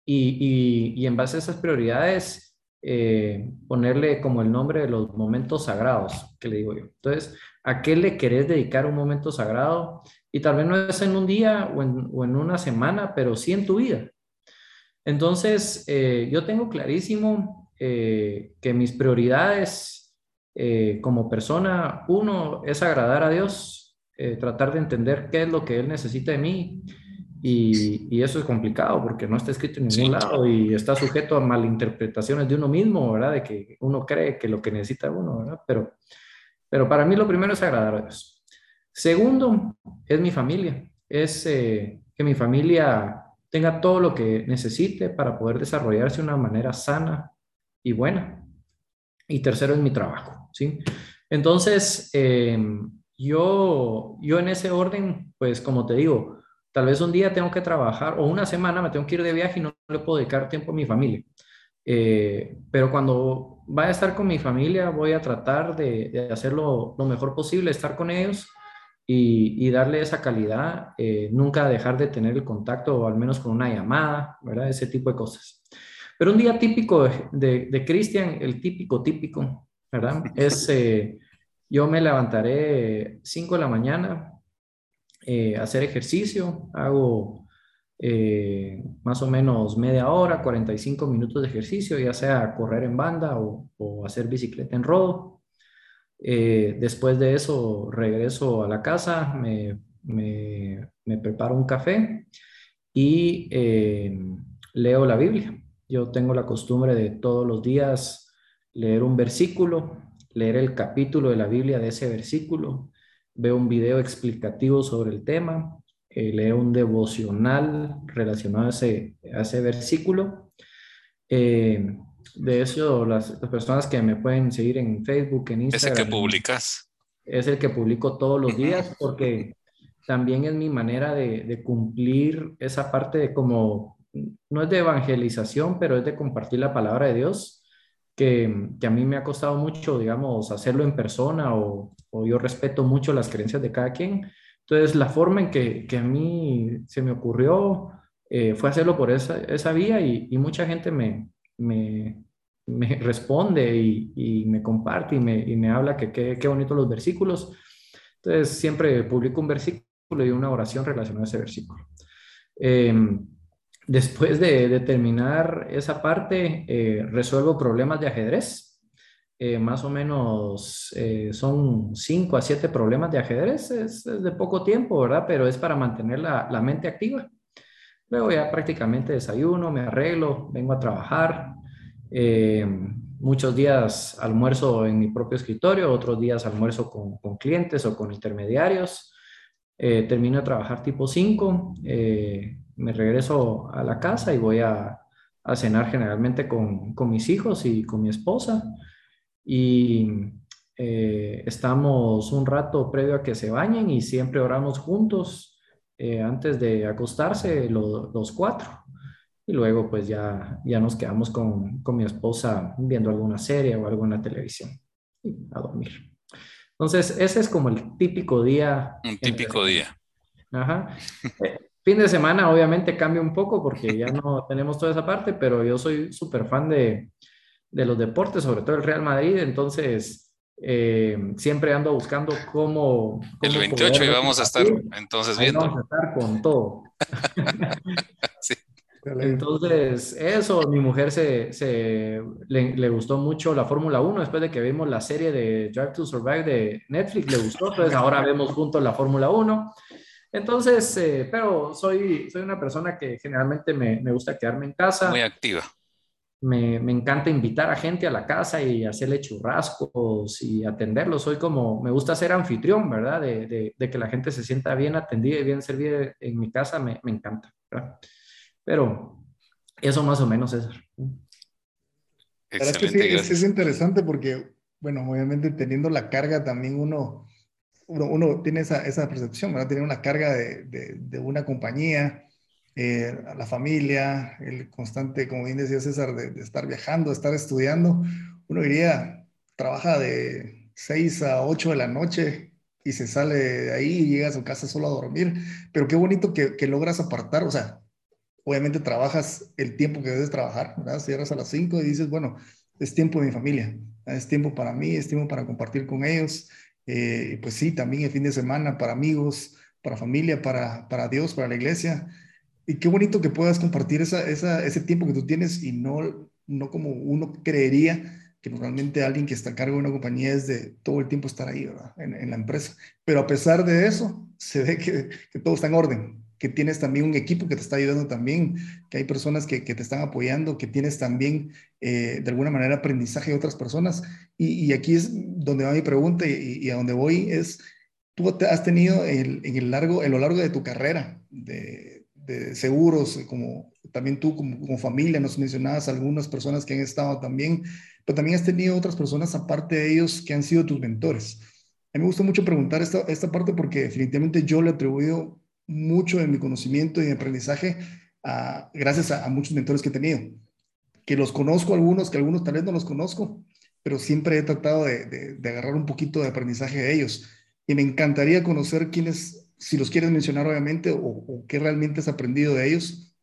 y, y en base a esas prioridades eh, ponerle como el nombre de los momentos sagrados, que le digo yo. Entonces, ¿a qué le querés dedicar un momento sagrado? Y tal vez no es en un día o en, una semana, pero sí en tu vida. Entonces, eh, yo tengo clarísimo eh, que mis prioridades como persona, uno, es agradar a Dios, tratar de entender qué es lo que Él necesita de mí y, eso es complicado porque no está escrito en ningún lado y está sujeto a malinterpretaciones de uno mismo, ¿verdad? De que uno cree que lo que necesita uno, ¿verdad? Pero, pero para mí lo primero es agradar a Dios. Segundo, es mi familia. Es eh, que mi familia tenga todo lo que necesite para poder desarrollarse de una manera sana y buena. Y tercero es mi trabajo, ¿sí? Entonces, em, yo, yo en ese orden, pues como te digo, Tal vez un día tengo que trabajar o una semana me tengo que ir de viaje y no le puedo dedicar tiempo a mi familia. Eh, pero cuando vaya a estar con mi familia, voy a tratar de, hacerlo lo mejor posible, estar con ellos y, darle esa calidad, eh, nunca dejar de tener el contacto, o al menos con una llamada, ¿verdad? Ese tipo de cosas. Pero un día típico de, de, Cristian, el típico, típico, ¿verdad? Es, eh, yo me levantaré 5 de la mañana, eh, hacer ejercicio, hago eh, más o menos media hora, 45 minutos de ejercicio, ya sea correr en banda o, hacer bicicleta en rodo. Eh, después de eso regreso a la casa, me, preparo un café y leo la Biblia. Yo tengo la costumbre de todos los días leer un versículo, leer el capítulo de la Biblia de ese versículo, veo un video explicativo sobre el tema, eh, leo un devocional relacionado a ese, ese versículo. Eh, de eso, las, personas que me pueden seguir en Facebook, en Instagram. ¿Ese que publicas? Es el que publico todos los días porque también es mi manera de, de cumplir esa parte de como, no es de evangelización, pero es de compartir la palabra de Dios que, a mí me ha costado mucho, digamos, hacerlo en persona o, yo respeto mucho las creencias de cada quien. Entonces, la forma en que, a mí se me ocurrió eh, fue hacerlo por esa, esa vía y, mucha gente me, me, responde y, me comparte y me, me habla que qué bonitos los versículos. Entonces, siempre publico un versículo y una oración relacionada a ese versículo. Eh, Después de, terminar esa parte, eh, resuelvo problemas de ajedrez. Eh, más o menos eh, son cinco a siete problemas de ajedrez. Es, de poco tiempo, ¿verdad? Pero es para mantener la, mente activa. Luego ya prácticamente desayuno, me arreglo, vengo a trabajar. muchos días almuerzo en mi propio escritorio, otros días almuerzo con, con clientes o con intermediarios. termino de trabajar tipo 5 me regreso a la casa y voy a, cenar generalmente con, mis hijos y con mi esposa. Y eh, estamos un rato previo a que se bañen y siempre oramos juntos eh, antes de acostarse los cuatro. Y luego pues ya, ya nos quedamos con, mi esposa viendo alguna serie o alguna televisión y a dormir. Entonces, ese es como el típico día. Un típico día. Ajá. [LAUGHS] Fin de semana obviamente cambia un poco porque ya no [LAUGHS] tenemos toda esa parte, pero yo soy súper fan de, de, los deportes, sobre todo el Real Madrid, entonces eh, siempre ando buscando cómo... el 28 y vamos a estar entonces viendo. Vamos a estar con todo. [LAUGHS] sí. Entonces, eso, mi mujer se, se le, le, gustó mucho la Fórmula 1 después de que vimos la serie de Drive to Survive de Netflix, le gustó, entonces ahora vemos juntos la Fórmula 1. Entonces, eh, pero soy, soy una persona que generalmente me, me, gusta quedarme en casa. Muy activa. Me, me, encanta invitar a gente a la casa y hacerle churrascos y atenderlos. Soy como, me gusta ser anfitrión, ¿verdad? De, de, que la gente se sienta bien atendida y bien servida en mi casa, me, me encanta, ¿verdad? Pero eso más o menos, es. Excelente, es, es interesante porque, bueno, obviamente teniendo la carga también uno uno, tiene esa, esa, percepción, ¿verdad? Tiene una carga de, de, una compañía, eh, la familia, el constante, como bien decía César, de, estar viajando, estar estudiando. Uno diría, trabaja de 6 a 8 de la noche y se sale de ahí y llega a su casa solo a dormir. Pero qué bonito que, que logras apartar, o sea, obviamente trabajas el tiempo que debes trabajar, ¿verdad? Cierras a las 5 y dices, bueno, es tiempo de mi familia, es tiempo para mí, es tiempo para compartir con ellos, eh, pues sí, también el fin de semana para amigos, para familia, para, para Dios, para la iglesia. Y qué bonito que puedas compartir esa, ese tiempo que tú tienes y no, no como uno creería que normalmente alguien que está a cargo de una compañía es de todo el tiempo estar ahí. En, en la empresa. Pero a pesar de eso, se ve que, que todo está en orden que tienes también un equipo que te está ayudando también, que hay personas que, que te están apoyando, que tienes también eh, de alguna manera aprendizaje de otras personas. Y, aquí es donde va mi pregunta y, a donde voy es, tú has tenido en el largo, en lo largo de tu carrera de, de seguros, como también tú como, como, familia, nos mencionabas algunas personas que han estado también, pero también has tenido otras personas aparte de ellos que han sido tus mentores. A mí me gusta mucho preguntar esta, esta parte porque definitivamente yo le he atribuido mucho de mi conocimiento y aprendizaje gracias a, muchos mentores que he tenido, que los conozco algunos, que algunos tal vez no los conozco, pero siempre he tratado de, agarrar un poquito de aprendizaje de ellos. Y me encantaría conocer quiénes, si los quieres mencionar obviamente, o, qué realmente has aprendido de ellos.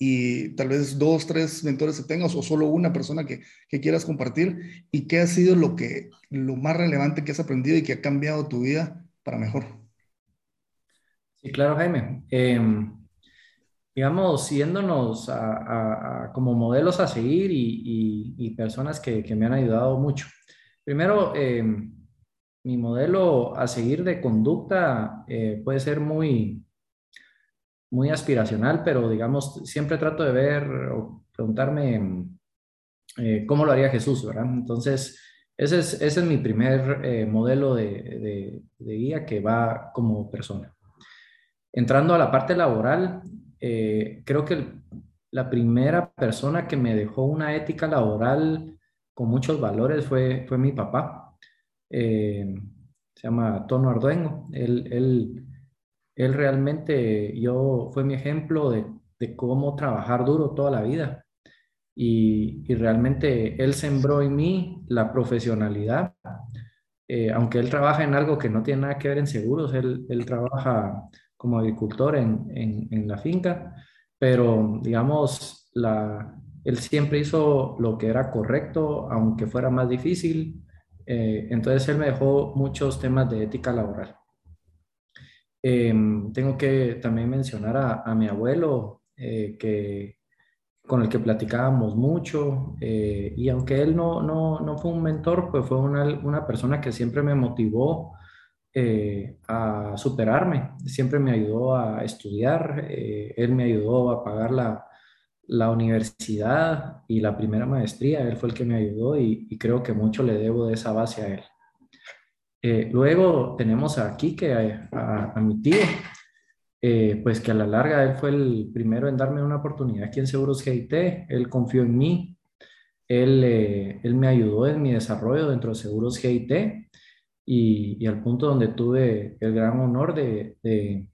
Y tal vez dos, tres mentores que tengas, o solo una persona que, que quieras compartir, y qué ha sido lo, que, lo más relevante que has aprendido y que ha cambiado tu vida para mejor. Sí, claro, Jaime. Em, digamos, yéndonos a, como modelos a seguir y, personas que, me han ayudado mucho. Primero, em, mi modelo a seguir de conducta eh, puede ser muy, muy aspiracional, pero digamos, siempre trato de ver o preguntarme eh, cómo lo haría Jesús, ¿verdad? Entonces, ese es, ese es mi primer eh, modelo de, de guía que va como persona. Entrando a la parte laboral, eh, creo que la primera persona que me dejó una ética laboral con muchos valores fue, fue mi papá. Eh, se llama Tono Arduengo. Él, él, él, realmente, yo, fue mi ejemplo de, de cómo trabajar duro toda la vida. Y, y, realmente él sembró en mí la profesionalidad. Eh, aunque él trabaja en algo que no tiene nada que ver en seguros, él, él trabaja como agricultor en, en, la finca, pero digamos, la, él siempre hizo lo que era correcto, aunque fuera más difícil. Eh, entonces él me dejó muchos temas de ética laboral. Em, tengo que también mencionar a, a mi abuelo, eh, que, con el que platicábamos mucho, eh, y aunque él no, no, no, fue un mentor, pues fue una, una persona que siempre me motivó eh, a superarme. Siempre me ayudó a estudiar, eh, él me ayudó a pagar la, la, universidad y la primera maestría, él fue el que me ayudó y, creo que mucho le debo de esa base a él. Eh, luego tenemos a, a, mi tío, pues que a la larga él fue el primero en darme una oportunidad aquí en Seguros GIT, él confió en mí, él, él me ayudó en mi desarrollo dentro de Seguros GIT y, al punto donde tuve el gran honor de, de,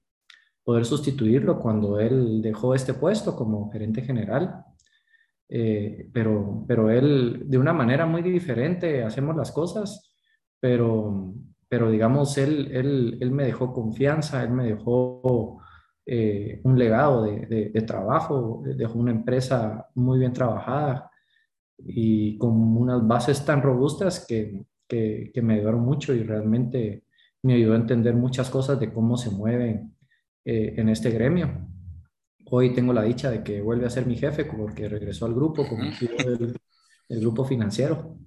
poder sustituirlo cuando él dejó este puesto como gerente general. Eh, pero, pero él, de una manera muy diferente, hacemos las cosas, pero, pero digamos, él, él, él me dejó confianza, él me dejó eh, un legado de, de, de, trabajo, dejó una empresa muy bien trabajada y con unas bases tan robustas que, que, me ayudaron mucho y realmente me ayudó a entender muchas cosas de cómo se mueven eh, en este gremio. Hoy tengo la dicha de que vuelve a ser mi jefe porque regresó al grupo como el, el grupo financiero.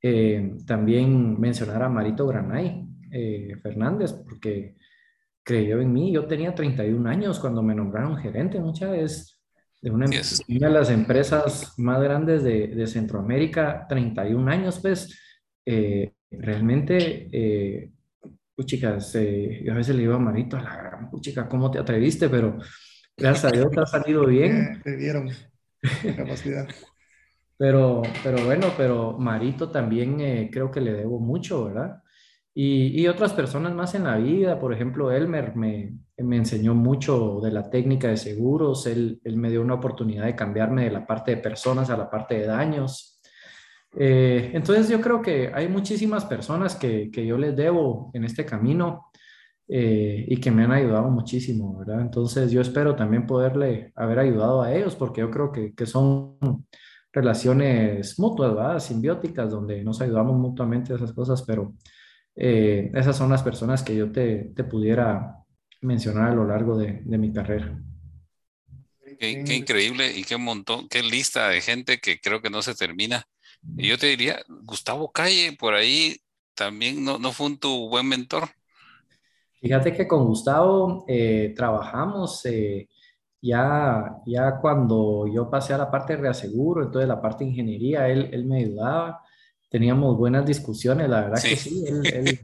Eh, también mencionar a Marito Granay eh, Fernández porque creyó en mí. Yo tenía 31 años cuando me nombraron gerente, muchas veces de una, una, de las empresas más grandes de, de Centroamérica, 31 años, pues eh, realmente, eh, chicas, eh, yo a veces le digo a Marito, a la gran chica, ¿cómo te atreviste? Pero gracias a Dios te ha salido bien. [LAUGHS] te dieron capacidad. [LAUGHS] pero, pero bueno, pero Marito también eh, creo que le debo mucho, ¿verdad? Y, y, otras personas más en la vida, por ejemplo, Elmer me, me enseñó mucho de la técnica de seguros, él, él me dio una oportunidad de cambiarme de la parte de personas a la parte de daños. Eh, entonces yo creo que hay muchísimas personas que, que yo les debo en este camino eh, y que me han ayudado muchísimo, ¿verdad? Entonces yo espero también poderle haber ayudado a ellos porque yo creo que, que son relaciones mutuas, ¿verdad? Simbióticas, donde nos ayudamos mutuamente a esas cosas, pero eh, esas son las personas que yo te, te pudiera mencionar a lo largo de, de mi carrera. Qué, qué, increíble y qué montón, qué lista de gente que creo que no se termina y yo te diría, Gustavo Calle, por ahí también no, no fue un tu buen mentor. Fíjate que con Gustavo eh, trabajamos eh, ya, ya cuando yo pasé a la parte de reaseguro, entonces la parte de ingeniería, él, él me ayudaba, teníamos buenas discusiones, la verdad que sí. Él,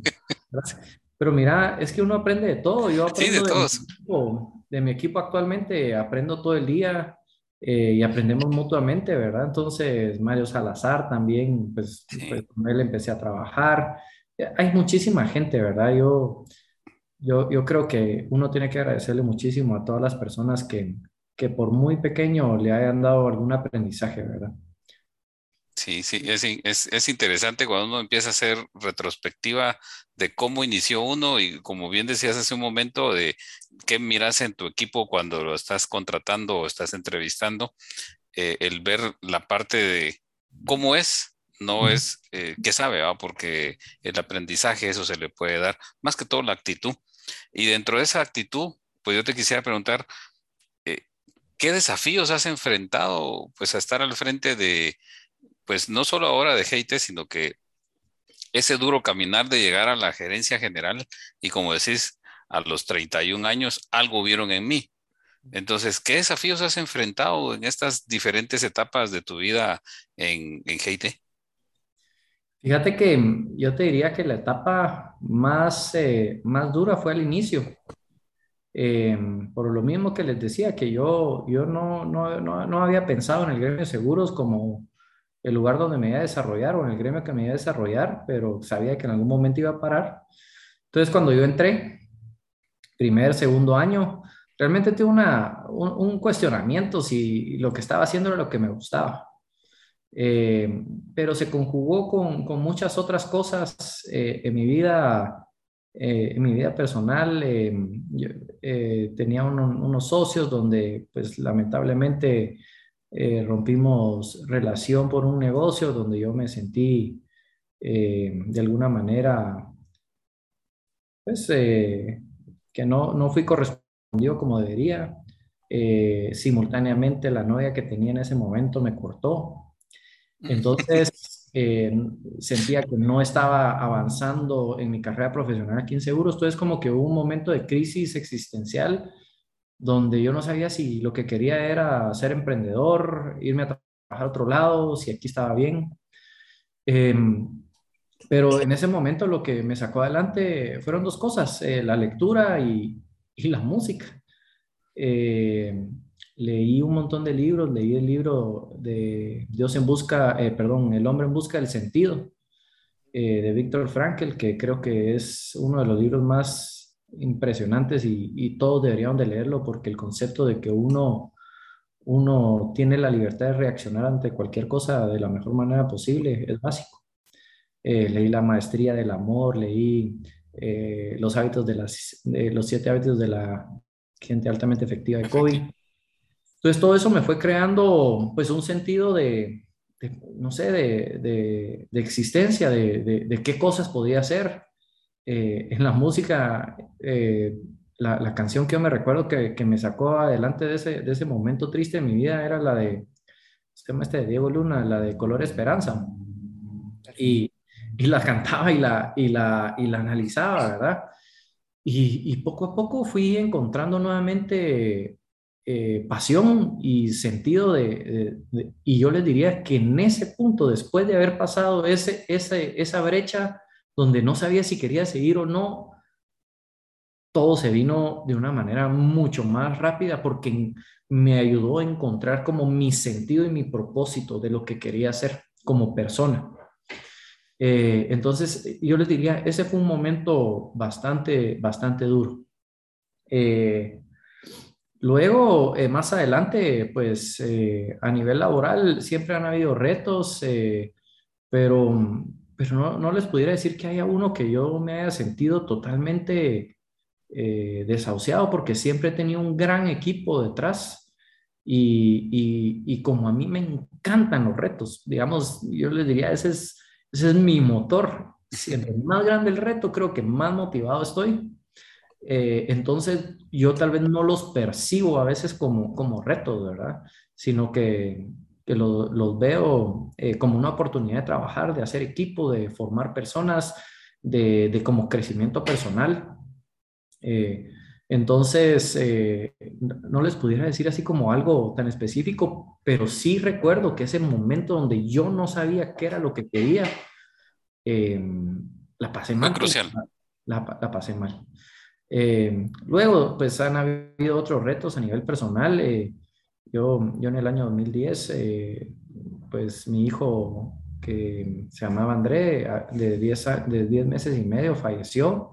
[LAUGHS] pero mira, es que uno aprende de todo, yo aprendo de, todos. de mi equipo actualmente, aprendo todo el día, eh, y aprendemos mutuamente, ¿verdad? Entonces, Mario Salazar también, pues, pues, con él empecé a trabajar. Hay muchísima gente, ¿verdad? Yo, yo, yo creo que uno tiene que agradecerle muchísimo a todas las personas que, que por muy pequeño le hayan dado algún aprendizaje, ¿verdad? Sí, sí, es, es, es, interesante cuando uno empieza a hacer retrospectiva de cómo inició uno y como bien decías hace un momento, de qué miras en tu equipo cuando lo estás contratando o estás entrevistando, eh, el ver la parte de cómo es, no es eh, qué sabe, ¿va? porque el aprendizaje, eso se le puede dar, más que todo la actitud. Y dentro de esa actitud, pues yo te quisiera preguntar, eh, ¿qué desafíos has enfrentado pues a estar al frente de pues no solo ahora de hate, sino que ese duro caminar de llegar a la gerencia general y como decís, a los 31 años, algo vieron en mí. Entonces, ¿qué desafíos has enfrentado en estas diferentes etapas de tu vida en, en Fíjate que yo te diría que la etapa más, eh, más dura fue al inicio. Eh, por lo mismo que les decía, que yo, yo no, no, no, no había pensado en el gremio de seguros como, el lugar donde me iba a desarrollar o en el gremio que me iba a desarrollar, pero sabía que en algún momento iba a parar. Entonces, cuando yo entré, primer, segundo año, realmente tuve una, un, cuestionamiento si lo que estaba haciendo era lo que me gustaba. Eh, pero se conjugó con, muchas otras cosas eh, en mi vida, eh, en mi vida personal. Tenía unos socios donde, pues, lamentablemente eh, rompimos relación por un negocio donde yo me sentí eh, de alguna manera, pues, eh, que no, no fui correspondido como debería. simultáneamente la novia que tenía en ese momento me cortó. Entonces, [LAUGHS] sentía que no estaba avanzando en mi carrera profesional aquí en seguros. Entonces, como que hubo un momento de crisis existencial donde yo no sabía si lo que quería era ser emprendedor, irme a trabajar a otro lado, si aquí estaba bien. Em, pero en ese momento lo que me sacó adelante fueron dos cosas, eh, la lectura y, y la música. Em, leí un montón de libros, leí el libro de Dios en busca, eh, perdón, El hombre en busca del sentido, eh, de Víctor Frankl, que creo que es uno de los libros más impresionantes y, todos deberían de leerlo porque el concepto de que uno, uno tiene la libertad de reaccionar ante cualquier cosa de la mejor manera posible es básico. Eh, leí La Maestría del Amor, leí eh, los, hábitos de, las, los siete hábitos de la gente altamente efectiva de Kobe. Entonces todo eso me fue creando pues un sentido de, no sé, de, de existencia, de, qué cosas podía hacer, eh, en la música, eh, la, la, canción que yo me recuerdo que, que me sacó adelante de ese, de ese, momento triste en mi vida era la de, se llama este de Diego Luna, la de Color Esperanza. Y, y la cantaba y la, y la, y la analizaba, ¿verdad? Y, y, poco a poco fui encontrando nuevamente eh, pasión y sentido de, Y yo les diría que en ese punto, después de haber pasado ese, ese, esa brecha donde no sabía si quería seguir o no, todo se vino de una manera mucho más rápida porque me ayudó a encontrar como mi sentido y mi propósito de lo que quería hacer como persona. Eh, entonces, yo les diría, ese fue un momento bastante, bastante duro. Eh, luego, eh, más adelante, pues a nivel laboral siempre han habido retos, pero pero no, no, les pudiera decir que haya uno que yo me haya sentido totalmente eh, desahuciado porque siempre he tenido un gran equipo detrás y, y, como a mí me encantan los retos, digamos, yo les diría, ese es, ese es mi motor. Siempre más grande el reto, creo que más motivado estoy. Eh, entonces, yo tal vez no los percibo a veces como, como retos, ¿verdad? Sino que, que los veo eh, como una oportunidad de trabajar, de hacer equipo, de formar personas, de, de como crecimiento personal. Eh, entonces, eh, no les pudiera decir así como algo tan específico, pero sí recuerdo que ese momento donde yo no sabía qué era lo que quería, la pasé mal. crucial. La, la, pasé mal. luego, pues han habido otros retos a nivel personal. Yo, yo en el año 2010, eh, pues mi hijo que se llamaba André, de 10, de 10 meses y medio, falleció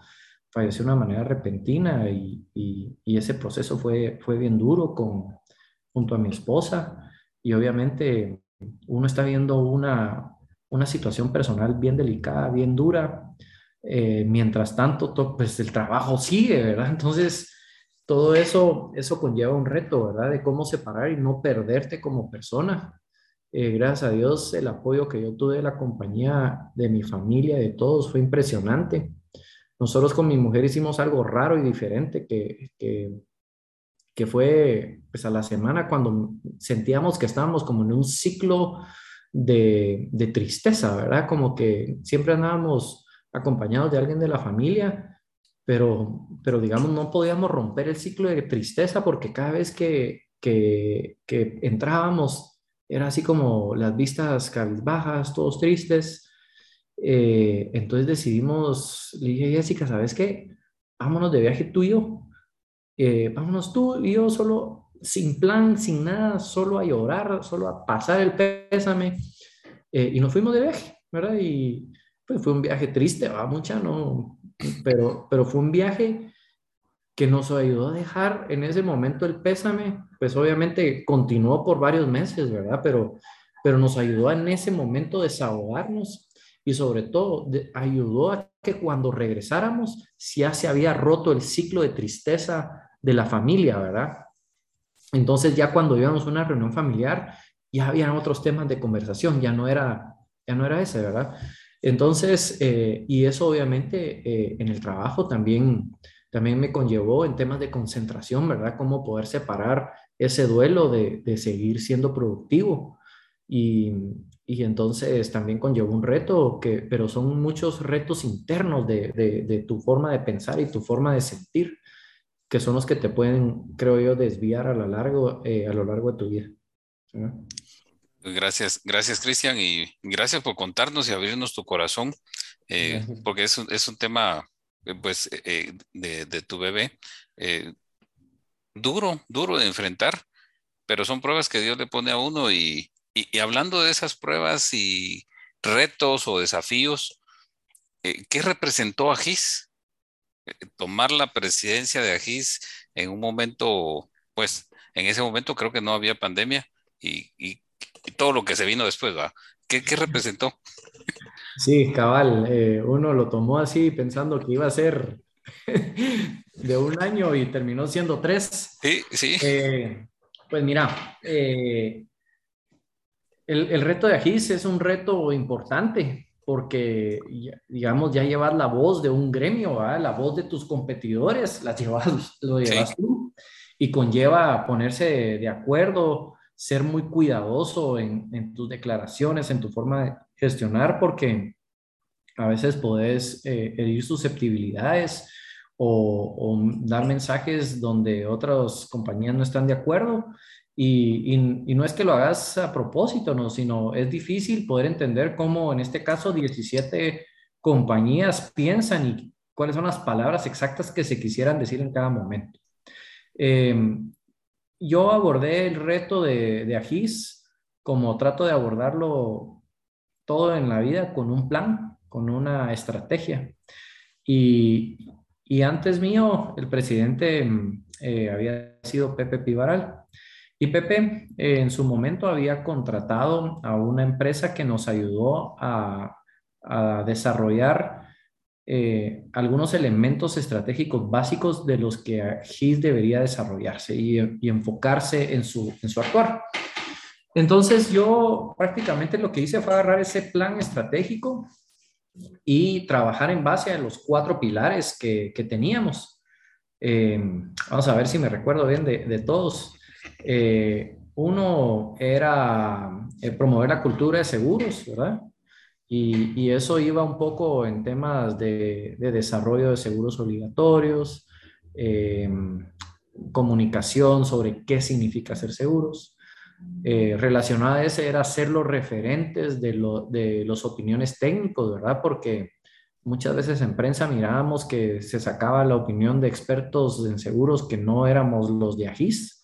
falleció de una manera repentina y, y, ese proceso fue, fue bien duro con, junto a mi esposa y obviamente uno está viendo una, una situación personal bien delicada, bien dura. Eh, mientras tanto, pues el trabajo sigue, ¿verdad? Entonces, todo eso, eso conlleva un reto, ¿verdad? De cómo separar y no perderte como persona. Eh, gracias a Dios, el apoyo que yo tuve de la compañía, de mi familia, de todos, fue impresionante. Nosotros con mi mujer hicimos algo raro y diferente que, que, fue pues a la semana cuando sentíamos que estábamos como en un ciclo de, de tristeza, ¿verdad? Como que siempre andábamos acompañados de alguien de la familia, pero, pero digamos, no podíamos romper el ciclo de tristeza porque cada vez que, que, que entrábamos era así como las vistas cabizbajas, todos tristes, eh, entonces decidimos, le dije, Jessica, ¿sabes qué? Vámonos de viaje tú y yo. Eh, vámonos tú y yo solo, sin plan, sin nada, solo a llorar, solo a pasar el pésame. Eh, y nos fuimos de viaje, ¿verdad? Y pues fue un viaje triste, va mucha, ¿no? Pero, pero fue un viaje que nos ayudó a dejar en ese momento el pésame, pues obviamente continuó por varios meses, ¿verdad? Pero, pero nos ayudó en ese momento desahogarnos y sobre todo ayudó a que cuando regresáramos ya se había roto el ciclo de tristeza de la familia, ¿verdad? Entonces ya cuando íbamos a una reunión familiar ya habían otros temas de conversación, ya no era, ya no era ese, ¿verdad? Entonces, eh, y eso obviamente eh, en el trabajo también, también me conllevó en temas de concentración, ¿verdad? Cómo poder separar ese duelo de, de seguir siendo productivo. Y, y entonces también conllevó un reto, que, pero son muchos retos internos de, de, tu forma de pensar y tu forma de sentir, que son los que te pueden, creo yo, desviar a lo largo, eh, a lo largo de tu vida. Gracias, gracias Cristian y gracias por contarnos y abrirnos tu corazón, eh, porque es un, es un tema eh, pues de, de, tu bebé duro, duro de enfrentar, pero son pruebas que Dios le pone a uno y, y, hablando de esas pruebas y retos o desafíos, eh, ¿qué representó a GIS? Eh, tomar la presidencia de AGIS en un momento, pues en ese momento creo que no había pandemia y, todo lo que se vino después, ¿va? ¿Qué, representó? Sí, cabal, eh, uno lo tomó así pensando que iba a ser [LAUGHS] de un año y terminó siendo tres. Sí, sí. pues mira, el, reto de Agis es un reto importante porque, digamos, ya llevas la voz de un gremio, la voz de tus competidores, la llevas, lo llevas tú y conlleva ponerse de, acuerdo, ser muy cuidadoso en, tus declaraciones, en tu forma de gestionar, porque a veces podés eh, herir susceptibilidades o, dar mensajes donde otras compañías no están de acuerdo y, y, no es que lo hagas a propósito, no, sino es difícil poder entender cómo en este caso 17 compañías piensan y cuáles son las palabras exactas que se quisieran decir en cada momento. Em, yo abordé el reto de, de Agis como trato de abordarlo todo en la vida con un plan, con una estrategia. Y, antes mío, el presidente eh, había sido Pepe Pivaral. Y Pepe eh, en su momento había contratado a una empresa que nos ayudó a, desarrollar eh, algunos elementos estratégicos básicos de los que GIS debería desarrollarse y, enfocarse en su, en su actuar. Entonces yo prácticamente lo que hice fue agarrar ese plan estratégico y trabajar en base a los cuatro pilares que, teníamos. Eh, vamos a ver si me recuerdo bien de, de todos. Eh, uno era eh, promover la cultura de seguros, ¿verdad? Y, eso iba un poco en temas de, desarrollo de seguros obligatorios, em, comunicación sobre qué significa ser seguros. Eh, a ese era ser los referentes de, lo, de los opiniones técnicos, ¿verdad? Porque muchas veces en prensa mirábamos que se sacaba la opinión de expertos en seguros que no éramos los de AGIS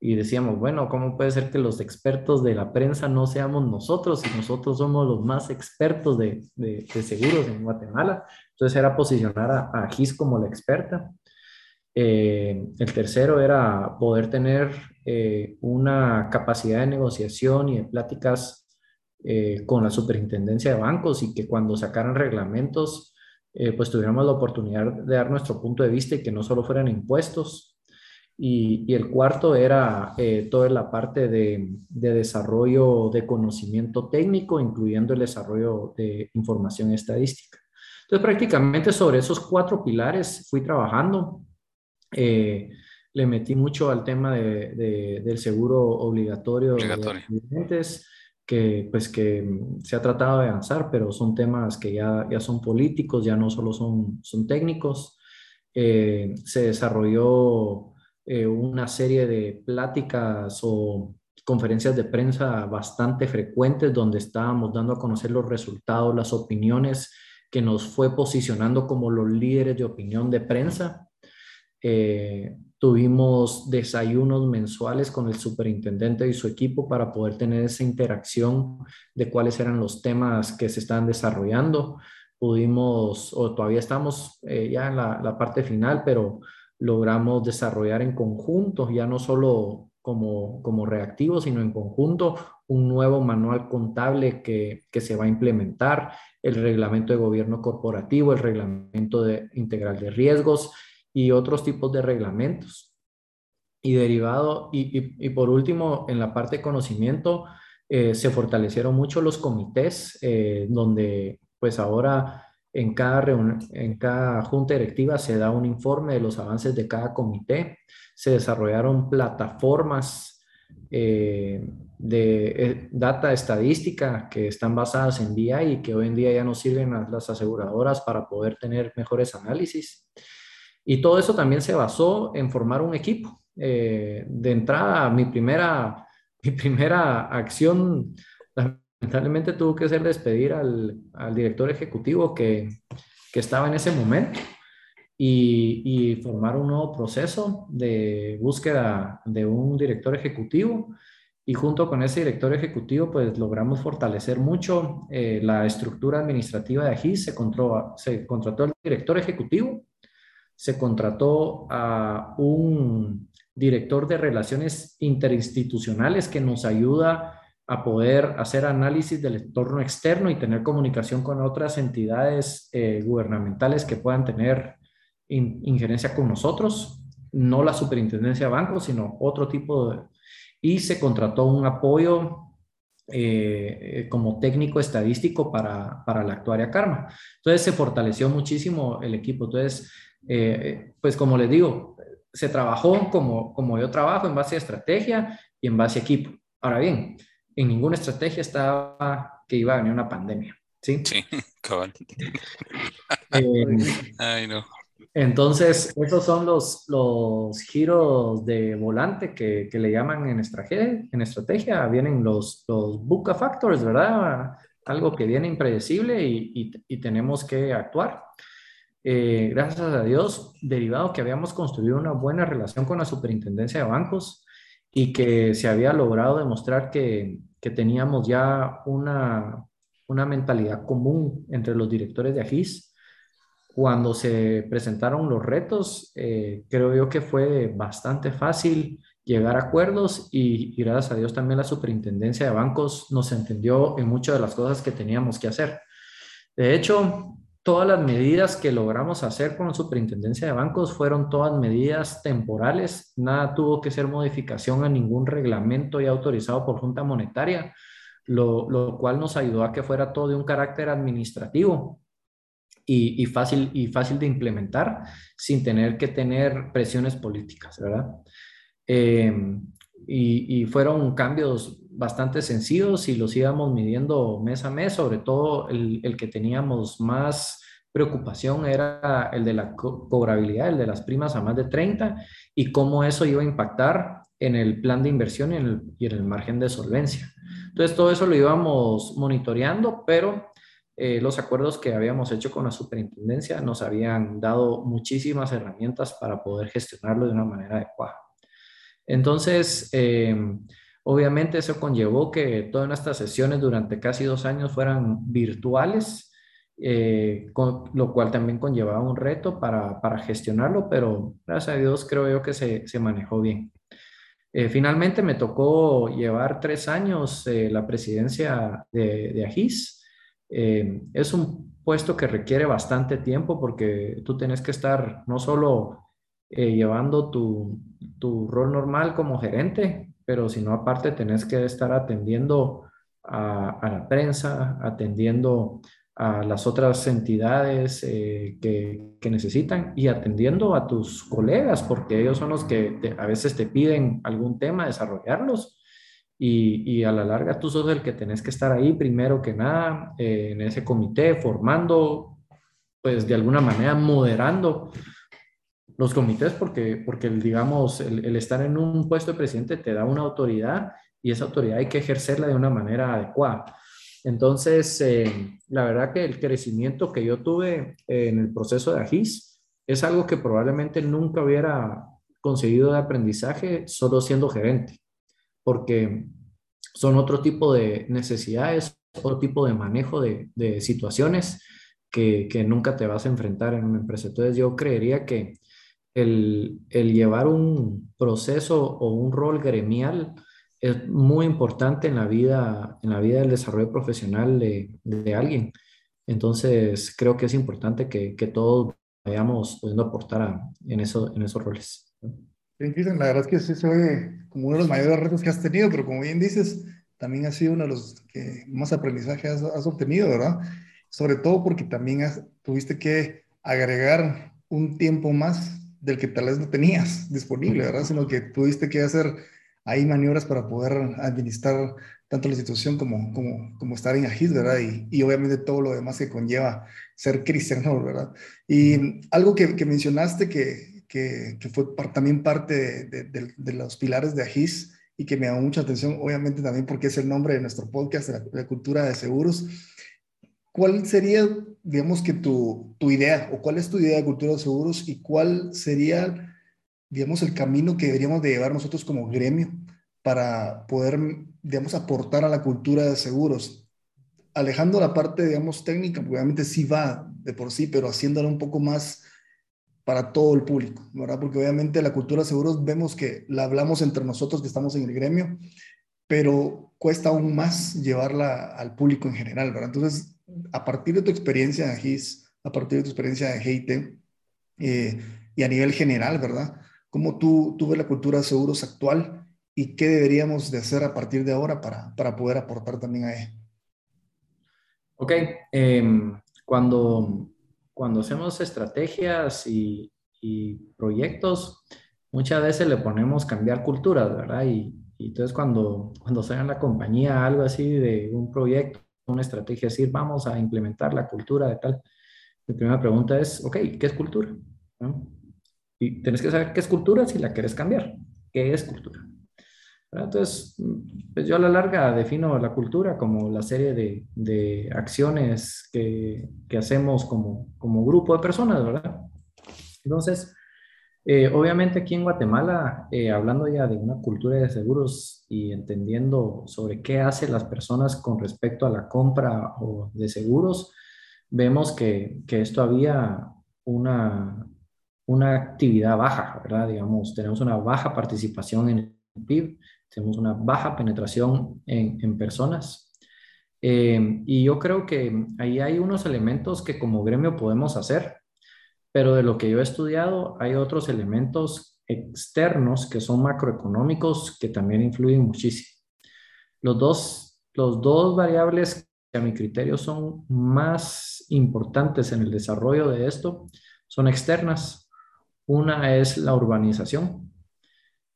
y decíamos, bueno, ¿cómo puede ser que los expertos de la prensa no seamos nosotros y nosotros somos los más expertos de, de, seguros en Guatemala? Entonces era posicionar a, a GIS como la experta. Eh, el tercero era poder tener eh, una capacidad de negociación y de pláticas eh, con la superintendencia de bancos y que cuando sacaran reglamentos, pues tuviéramos la oportunidad de dar nuestro punto de vista y que no solo fueran impuestos, y, el cuarto era eh, toda la parte de, desarrollo de conocimiento técnico, incluyendo el desarrollo de información estadística. Entonces, prácticamente sobre esos cuatro pilares fui trabajando. Eh, le metí mucho al tema del seguro obligatorio, obligatorio. de clientes, que pues que se ha tratado de avanzar, pero son temas que ya, ya son políticos, ya no solo son, son técnicos. Eh, se desarrolló eh, una serie de pláticas o conferencias de prensa bastante frecuentes donde estábamos dando a conocer los resultados, las opiniones que nos fue posicionando como los líderes de opinión de prensa. Eh, tuvimos desayunos mensuales con el superintendente y su equipo para poder tener esa interacción de cuáles eran los temas que se están desarrollando. Pudimos, o todavía estamos eh, ya en la, la, parte final, pero logramos desarrollar en conjunto, ya no solo como, como reactivo, sino en conjunto, un nuevo manual contable que, que se va a implementar, el reglamento de gobierno corporativo, el reglamento de, integral de riesgos y otros tipos de reglamentos. Y derivado, y, y, por último, en la parte de conocimiento, eh, se fortalecieron mucho los comités, eh, donde pues ahora en cada, en cada junta directiva se da un informe de los avances de cada comité. Se desarrollaron plataformas eh, de eh, data estadística que están basadas en BI y que hoy en día ya nos sirven a las aseguradoras para poder tener mejores análisis. Y todo eso también se basó en formar un equipo. Eh, de entrada, mi primera, [LAUGHS] mi primera acción lamentablemente tuvo que ser despedir al, al director ejecutivo que, que, estaba en ese momento y, y, formar un nuevo proceso de búsqueda de un director ejecutivo. Y junto con ese director ejecutivo, pues logramos fortalecer mucho eh, la estructura administrativa de AGIS. Se, se contrató al director ejecutivo, se contrató a un director de relaciones interinstitucionales que nos ayuda a poder hacer análisis del entorno externo y tener comunicación con otras entidades eh, gubernamentales que puedan tener injerencia con nosotros, no la superintendencia de bancos, sino otro tipo de... Y se contrató un apoyo eh, como técnico estadístico para, para, la actuaria Karma. Entonces se fortaleció muchísimo el equipo. Entonces, eh, pues como les digo, se trabajó como, como yo trabajo en base a estrategia y en base a equipo. Ahora bien, en ninguna estrategia estaba que iba a venir una pandemia. Sí, sí, [LAUGHS] cabal. Eh, Ay, no. Entonces, esos son los, los giros de volante que, que le llaman en estrategia. En estrategia vienen los, los buca factors, ¿verdad? Algo que viene impredecible y, y, y tenemos que actuar. Eh, gracias a Dios, derivado que habíamos construido una buena relación con la superintendencia de bancos y que se había logrado demostrar que, que teníamos ya una, una mentalidad común entre los directores de AGIS. Cuando se presentaron los retos, eh, creo yo que fue bastante fácil llegar a acuerdos y, y, gracias a Dios también la superintendencia de bancos nos entendió en muchas de las cosas que teníamos que hacer. De hecho, todas las medidas que logramos hacer con la superintendencia de bancos fueron todas medidas temporales, nada tuvo que ser modificación a ningún reglamento ya autorizado por Junta Monetaria, lo, lo cual nos ayudó a que fuera todo de un carácter administrativo y, y, fácil, y fácil de implementar sin tener que tener presiones políticas, ¿verdad? Eh, y, y fueron cambios bastante sencillos y los íbamos midiendo mes a mes, sobre todo el, el que teníamos más preocupación era el de la cobrabilidad, el de las primas a más de 30 y cómo eso iba a impactar en el plan de inversión y en el, y en el margen de solvencia. Entonces todo eso lo íbamos monitoreando, pero eh, los acuerdos que habíamos hecho con la superintendencia nos habían dado muchísimas herramientas para poder gestionarlo de una manera adecuada. Entonces, em, obviamente eso conllevó que todas nuestras sesiones durante casi dos años fueran virtuales, eh, lo cual también conllevaba un reto para, para, gestionarlo, pero gracias a Dios creo yo que se, se manejó bien. Eh, finalmente me tocó llevar tres años eh, la presidencia de, de AGIS. Es un puesto que requiere bastante tiempo porque tú tienes que estar no solo llevando tu, tu, rol normal como gerente, pero sino aparte tenés que estar atendiendo a, la prensa, atendiendo a las otras entidades eh, que, necesitan y atendiendo a tus colegas, porque ellos son los que a veces te piden algún tema, desarrollarlos. Y, y, a la larga tú sos el que tenés que estar ahí primero que nada eh, en ese comité, formando, pues de alguna manera moderando los comités, porque, porque digamos, el, el estar en un puesto de presidente te da una autoridad y esa autoridad hay que ejercerla de una manera adecuada. Entonces, eh, la verdad que el crecimiento que yo tuve en el proceso de AGIS es algo que probablemente nunca hubiera conseguido de aprendizaje solo siendo gerente, porque son otro tipo de necesidades, otro tipo de manejo de, situaciones que, nunca te vas a enfrentar en una empresa. Entonces, yo creería que el, el llevar un proceso o un rol gremial es muy importante en la vida, en la vida del desarrollo profesional de, de alguien. Entonces, creo que es importante que, que todos vayamos pudiendo aportar en, eso, en esos roles. la verdad es que sí se ve como uno de los mayores retos que has tenido, pero como bien dices, también ha sido uno de los que más aprendizaje has, has obtenido, ¿verdad? Sobre todo porque también tuviste que agregar un tiempo más del que tal vez no tenías disponible, ¿verdad? Sino que tuviste que hacer hay maniobras para poder administrar tanto la situación como, como, estar en AGIS, ¿verdad? Y, y, obviamente todo lo demás que conlleva ser cristiano, ¿verdad? Y algo que, que mencionaste que, que, que, fue también parte de, los pilares de AGIS y que me llamó mucha atención, obviamente también porque es el nombre de nuestro podcast, la, la cultura de seguros. ¿Cuál sería, digamos que tu, tu idea o cuál es tu idea de cultura de seguros y cuál sería digamos, el camino que deberíamos de llevar nosotros como gremio para poder, digamos, aportar a la cultura de seguros, alejando la parte, digamos, técnica, obviamente sí va de por sí, pero haciéndola un poco más para todo el público, ¿verdad? Porque obviamente la cultura de seguros vemos que la hablamos entre nosotros que estamos en el gremio, pero cuesta aún más llevarla al público en general, ¿verdad? Entonces, a partir de tu experiencia en GIS, a partir de tu experiencia en GIT eh, y a nivel general, ¿verdad? cómo tú, tú ves la cultura de seguros actual y qué deberíamos de hacer a partir de ahora para, para poder aportar también a él. Ok, em, cuando, cuando hacemos estrategias y, proyectos, muchas veces le ponemos cambiar culturas, ¿verdad? Y, y entonces cuando, cuando sea en la compañía algo así de un proyecto, una estrategia, decir, vamos a implementar la cultura de tal, mi primera pregunta es, ok, ¿qué es cultura? ¿No? Y tienes que saber qué es cultura si la quieres cambiar. ¿Qué es cultura? Entonces, pues yo a la larga defino la cultura como la serie de, de acciones que, que, hacemos como, como grupo de personas, ¿verdad? Entonces, eh, obviamente aquí en Guatemala, eh, hablando ya de una cultura de seguros y entendiendo sobre qué hacen las personas con respecto a la compra de seguros, vemos que, que esto había una, una actividad baja, ¿verdad? Digamos, tenemos una baja participación en el PIB, tenemos una baja penetración en, en personas. Eh, y yo creo que ahí hay unos elementos que como gremio podemos hacer, pero de lo que yo he estudiado hay otros elementos externos que son macroeconómicos que también influyen muchísimo. Los dos, los dos variables que a mi criterio son más importantes en el desarrollo de esto son externas una es la urbanización.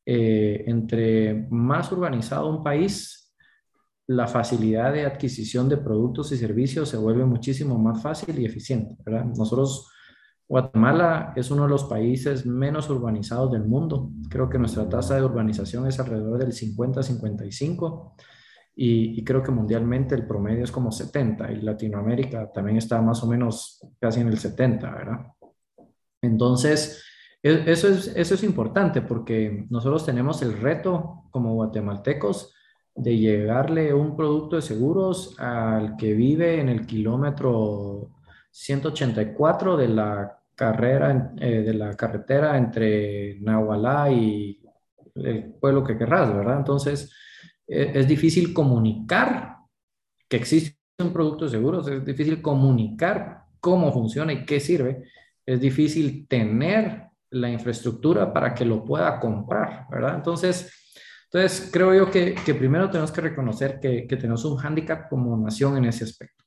Eh, entre más urbanizado un país, la facilidad de adquisición de productos y servicios se vuelve muchísimo más fácil y eficiente. Nosotros, Guatemala es uno de los países menos urbanizados del mundo. Creo que nuestra tasa de urbanización es alrededor del 50-55 y, creo que mundialmente el promedio es como 70 y Latinoamérica también está más o menos casi en el 70, ¿verdad? Entonces, E, eso es, eso es importante porque nosotros tenemos el reto como guatemaltecos de llegarle un producto de seguros al que vive en el kilómetro 184 de la carrera, eh, de la carretera entre Nahualá y el pueblo que querrás, ¿verdad? Entonces, e, es difícil comunicar que existe un producto de seguros, es difícil comunicar cómo funciona y qué sirve, es difícil tener la infraestructura para que lo pueda comprar, ¿verdad? Entonces, entonces, creo yo que, primero tenemos que reconocer que, tenemos un hándicap como nación en ese aspecto.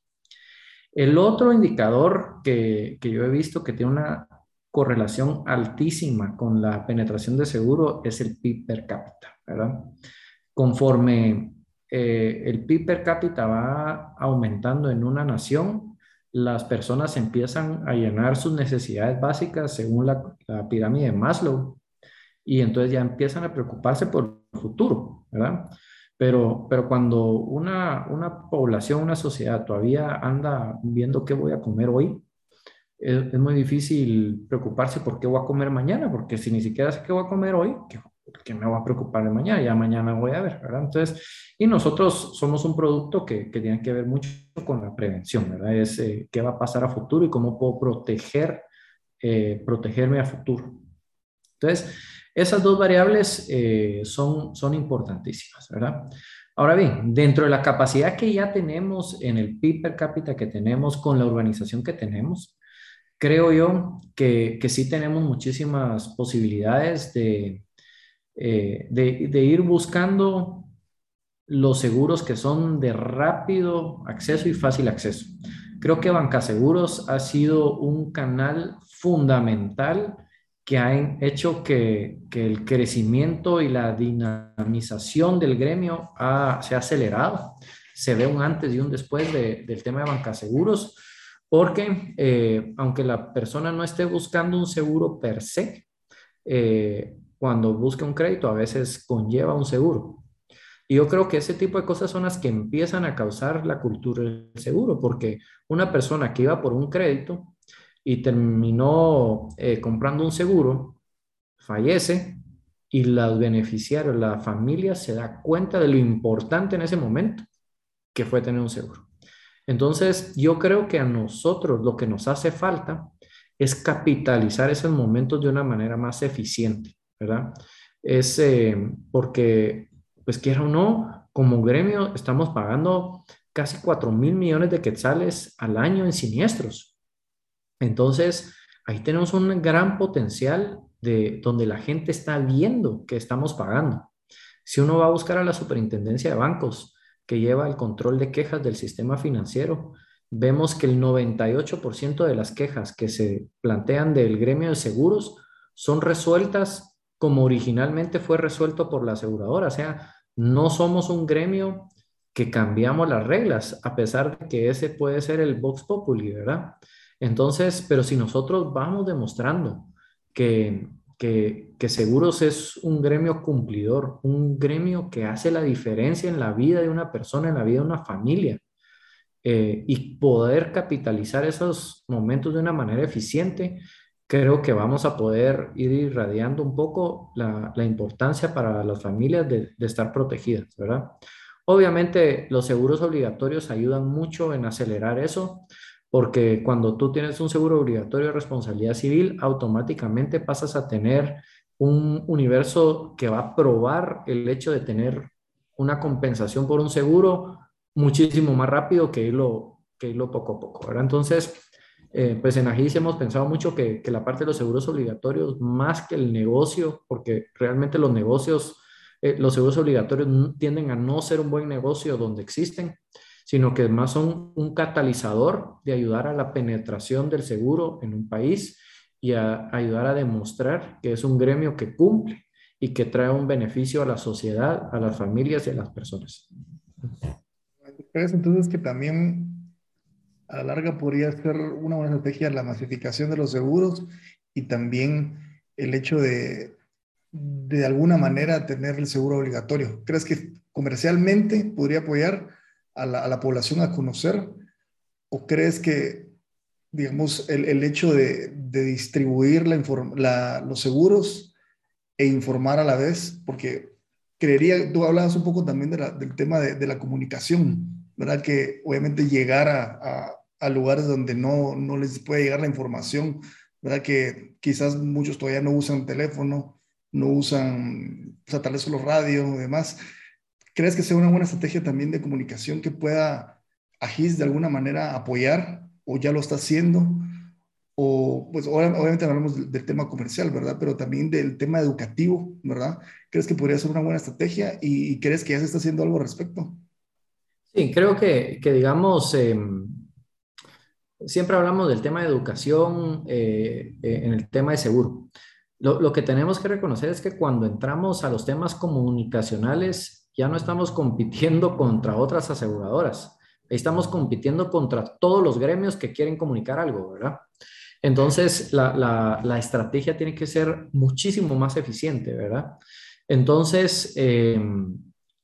El otro indicador que, yo he visto que tiene una correlación altísima con la penetración de seguro es el PIB per cápita, ¿verdad? Conforme eh, el PIB per cápita va aumentando en una nación, las personas empiezan a llenar sus necesidades básicas según la, la pirámide de Maslow y entonces ya empiezan a preocuparse por el futuro, ¿verdad? Pero, pero cuando una, una población, una sociedad todavía anda viendo qué voy a comer hoy, es, es, muy difícil preocuparse por qué voy a comer mañana, porque si ni siquiera sé qué voy a comer hoy, ¿qué, qué me voy a preocupar de mañana? Ya mañana voy a ver, ¿verdad? Entonces, y nosotros somos un producto que, que tiene que ver mucho con la prevención, ¿verdad? Es eh, qué va a pasar a futuro y cómo puedo proteger, eh, protegerme a futuro. Entonces, esas dos variables eh, son, son importantísimas, ¿verdad? Ahora bien, dentro de la capacidad que ya tenemos en el PIB per cápita que tenemos con la urbanización que tenemos, creo yo que, que sí tenemos muchísimas posibilidades de, eh, de, de, ir buscando los seguros que son de rápido acceso y fácil acceso. Creo que Banca Seguros ha sido un canal fundamental que han hecho que, que, el crecimiento y la dinamización del gremio se ha acelerado. Se ve un antes y un después del tema de banca seguros, porque eh, aunque la persona no esté buscando un seguro per se, eh, cuando busca un crédito a veces conlleva un seguro. Y yo creo que ese tipo de cosas son las que empiezan a causar la cultura del seguro, porque una persona que iba por un crédito y terminó eh, comprando un seguro, fallece y los beneficiarios, la familia se da cuenta de lo importante en ese momento que fue tener un seguro. Entonces, yo creo que a nosotros lo que nos hace falta es capitalizar esos momentos de una manera más eficiente, ¿verdad? Es eh, porque, pues quiera o no, como gremio estamos pagando casi 4 mil millones de quetzales al año en siniestros. Entonces, ahí tenemos un gran potencial de donde la gente está viendo que estamos pagando. Si uno va a buscar a la superintendencia de bancos que lleva el control de quejas del sistema financiero, vemos que el 98% de las quejas que se plantean del gremio de seguros son resueltas como originalmente fue resuelto por la aseguradora. O sea, no somos un gremio que cambiamos las reglas, a pesar de que ese puede ser el Vox Populi, ¿verdad? Entonces, pero si nosotros vamos demostrando que, que, Seguros es un gremio cumplidor, un gremio que hace la diferencia en la vida de una persona, en la vida de una familia, eh, y poder capitalizar esos momentos de una manera eficiente, creo que vamos a poder ir irradiando un poco la, importancia para las familias de, de, estar protegidas, ¿verdad? Obviamente los seguros obligatorios ayudan mucho en acelerar eso, porque cuando tú tienes un seguro obligatorio de responsabilidad civil, automáticamente pasas a tener un universo que va a probar el hecho de tener una compensación por un seguro muchísimo más rápido que irlo, que irlo poco a poco. ¿verdad? Entonces, eh, pues en Agis hemos pensado mucho que, la parte de los seguros obligatorios, más que el negocio, porque realmente los negocios, eh, los seguros obligatorios tienden a no ser un buen negocio donde existen, sino que más son un catalizador de ayudar a la penetración del seguro en un país y a ayudar a demostrar que es un gremio que cumple y que trae un beneficio a la sociedad, a las familias y a las personas. ¿Crees entonces que también a la larga podría ser una buena estrategia la masificación de los seguros y también el hecho de de alguna manera tener el seguro obligatorio? ¿Crees que comercialmente podría apoyar a la, población a conocer? ¿O crees que digamos, el, hecho de, distribuir la, los seguros e informar a la vez, porque creería, tú hablabas un poco también del tema de, la comunicación, ¿verdad? Que obviamente llegar a, a, lugares donde no, no les puede llegar la información, ¿verdad? Que quizás muchos todavía no usan teléfono, no usan, o sea, tal vez solo radio y demás. ¿Crees que sea una buena estrategia también de comunicación que pueda AGIS de alguna manera apoyar o ya lo está haciendo? O, pues obviamente hablamos del, tema comercial, ¿verdad? Pero también del tema educativo, ¿verdad? ¿Crees que podría ser una buena estrategia y, crees que ya se está haciendo algo al respecto? Sí, creo que, que digamos, em, siempre hablamos del tema de educación eh, eh, en el tema de seguro. Lo, lo, que tenemos que reconocer es que cuando entramos a los temas comunicacionales, ya no estamos compitiendo contra otras aseguradoras, estamos compitiendo contra todos los gremios que quieren comunicar algo, ¿verdad? Entonces, la, estrategia tiene que ser muchísimo más eficiente, ¿verdad? Entonces, eh,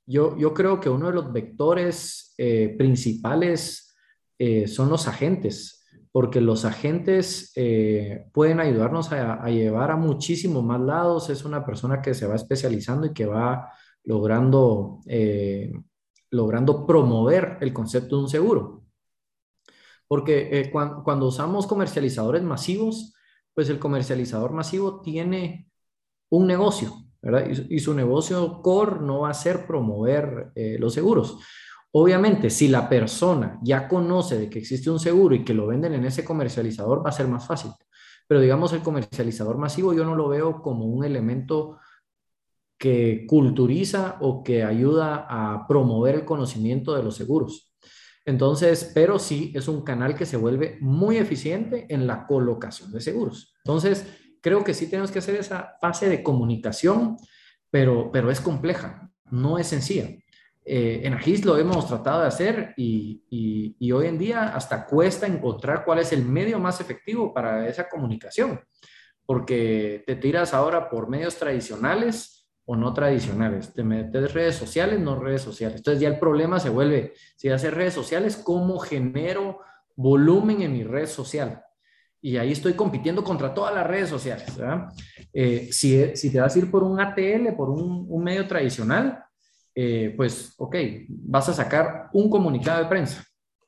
yo, yo, creo que uno de los vectores eh, principales eh, son los agentes, porque los agentes pueden ayudarnos a, a, llevar a muchísimo más lados. Es una persona que se va especializando y que va logrando, logrando promover el concepto de un seguro. Porque eh, cuando, usamos comercializadores masivos, pues el comercializador masivo tiene un negocio, ¿verdad? Y, su negocio core no va a ser promover eh, los seguros. Obviamente, si la persona ya conoce de que existe un seguro y que lo venden en ese comercializador, va a ser más fácil. Pero digamos, el comercializador masivo yo no lo veo como un elemento que culturiza o que ayuda a promover el conocimiento de los seguros. Entonces, pero sí es un canal que se vuelve muy eficiente en la colocación de seguros. Entonces, creo que sí tenemos que hacer esa fase de comunicación, pero, pero es compleja, no es sencilla. Eh, en Agis lo hemos tratado de hacer y, y, hoy en día hasta cuesta encontrar cuál es el medio más efectivo para esa comunicación, porque te tiras ahora por medios tradicionales o no tradicionales. Te metes redes sociales, no redes sociales. Entonces ya el problema se vuelve, si hacer redes sociales, ¿cómo genero volumen en mi red social? Y ahí estoy compitiendo contra todas las redes sociales. Eh, si, si, te vas a ir por un ATL, por un, un medio tradicional, eh, pues, ok, vas a sacar un comunicado de prensa.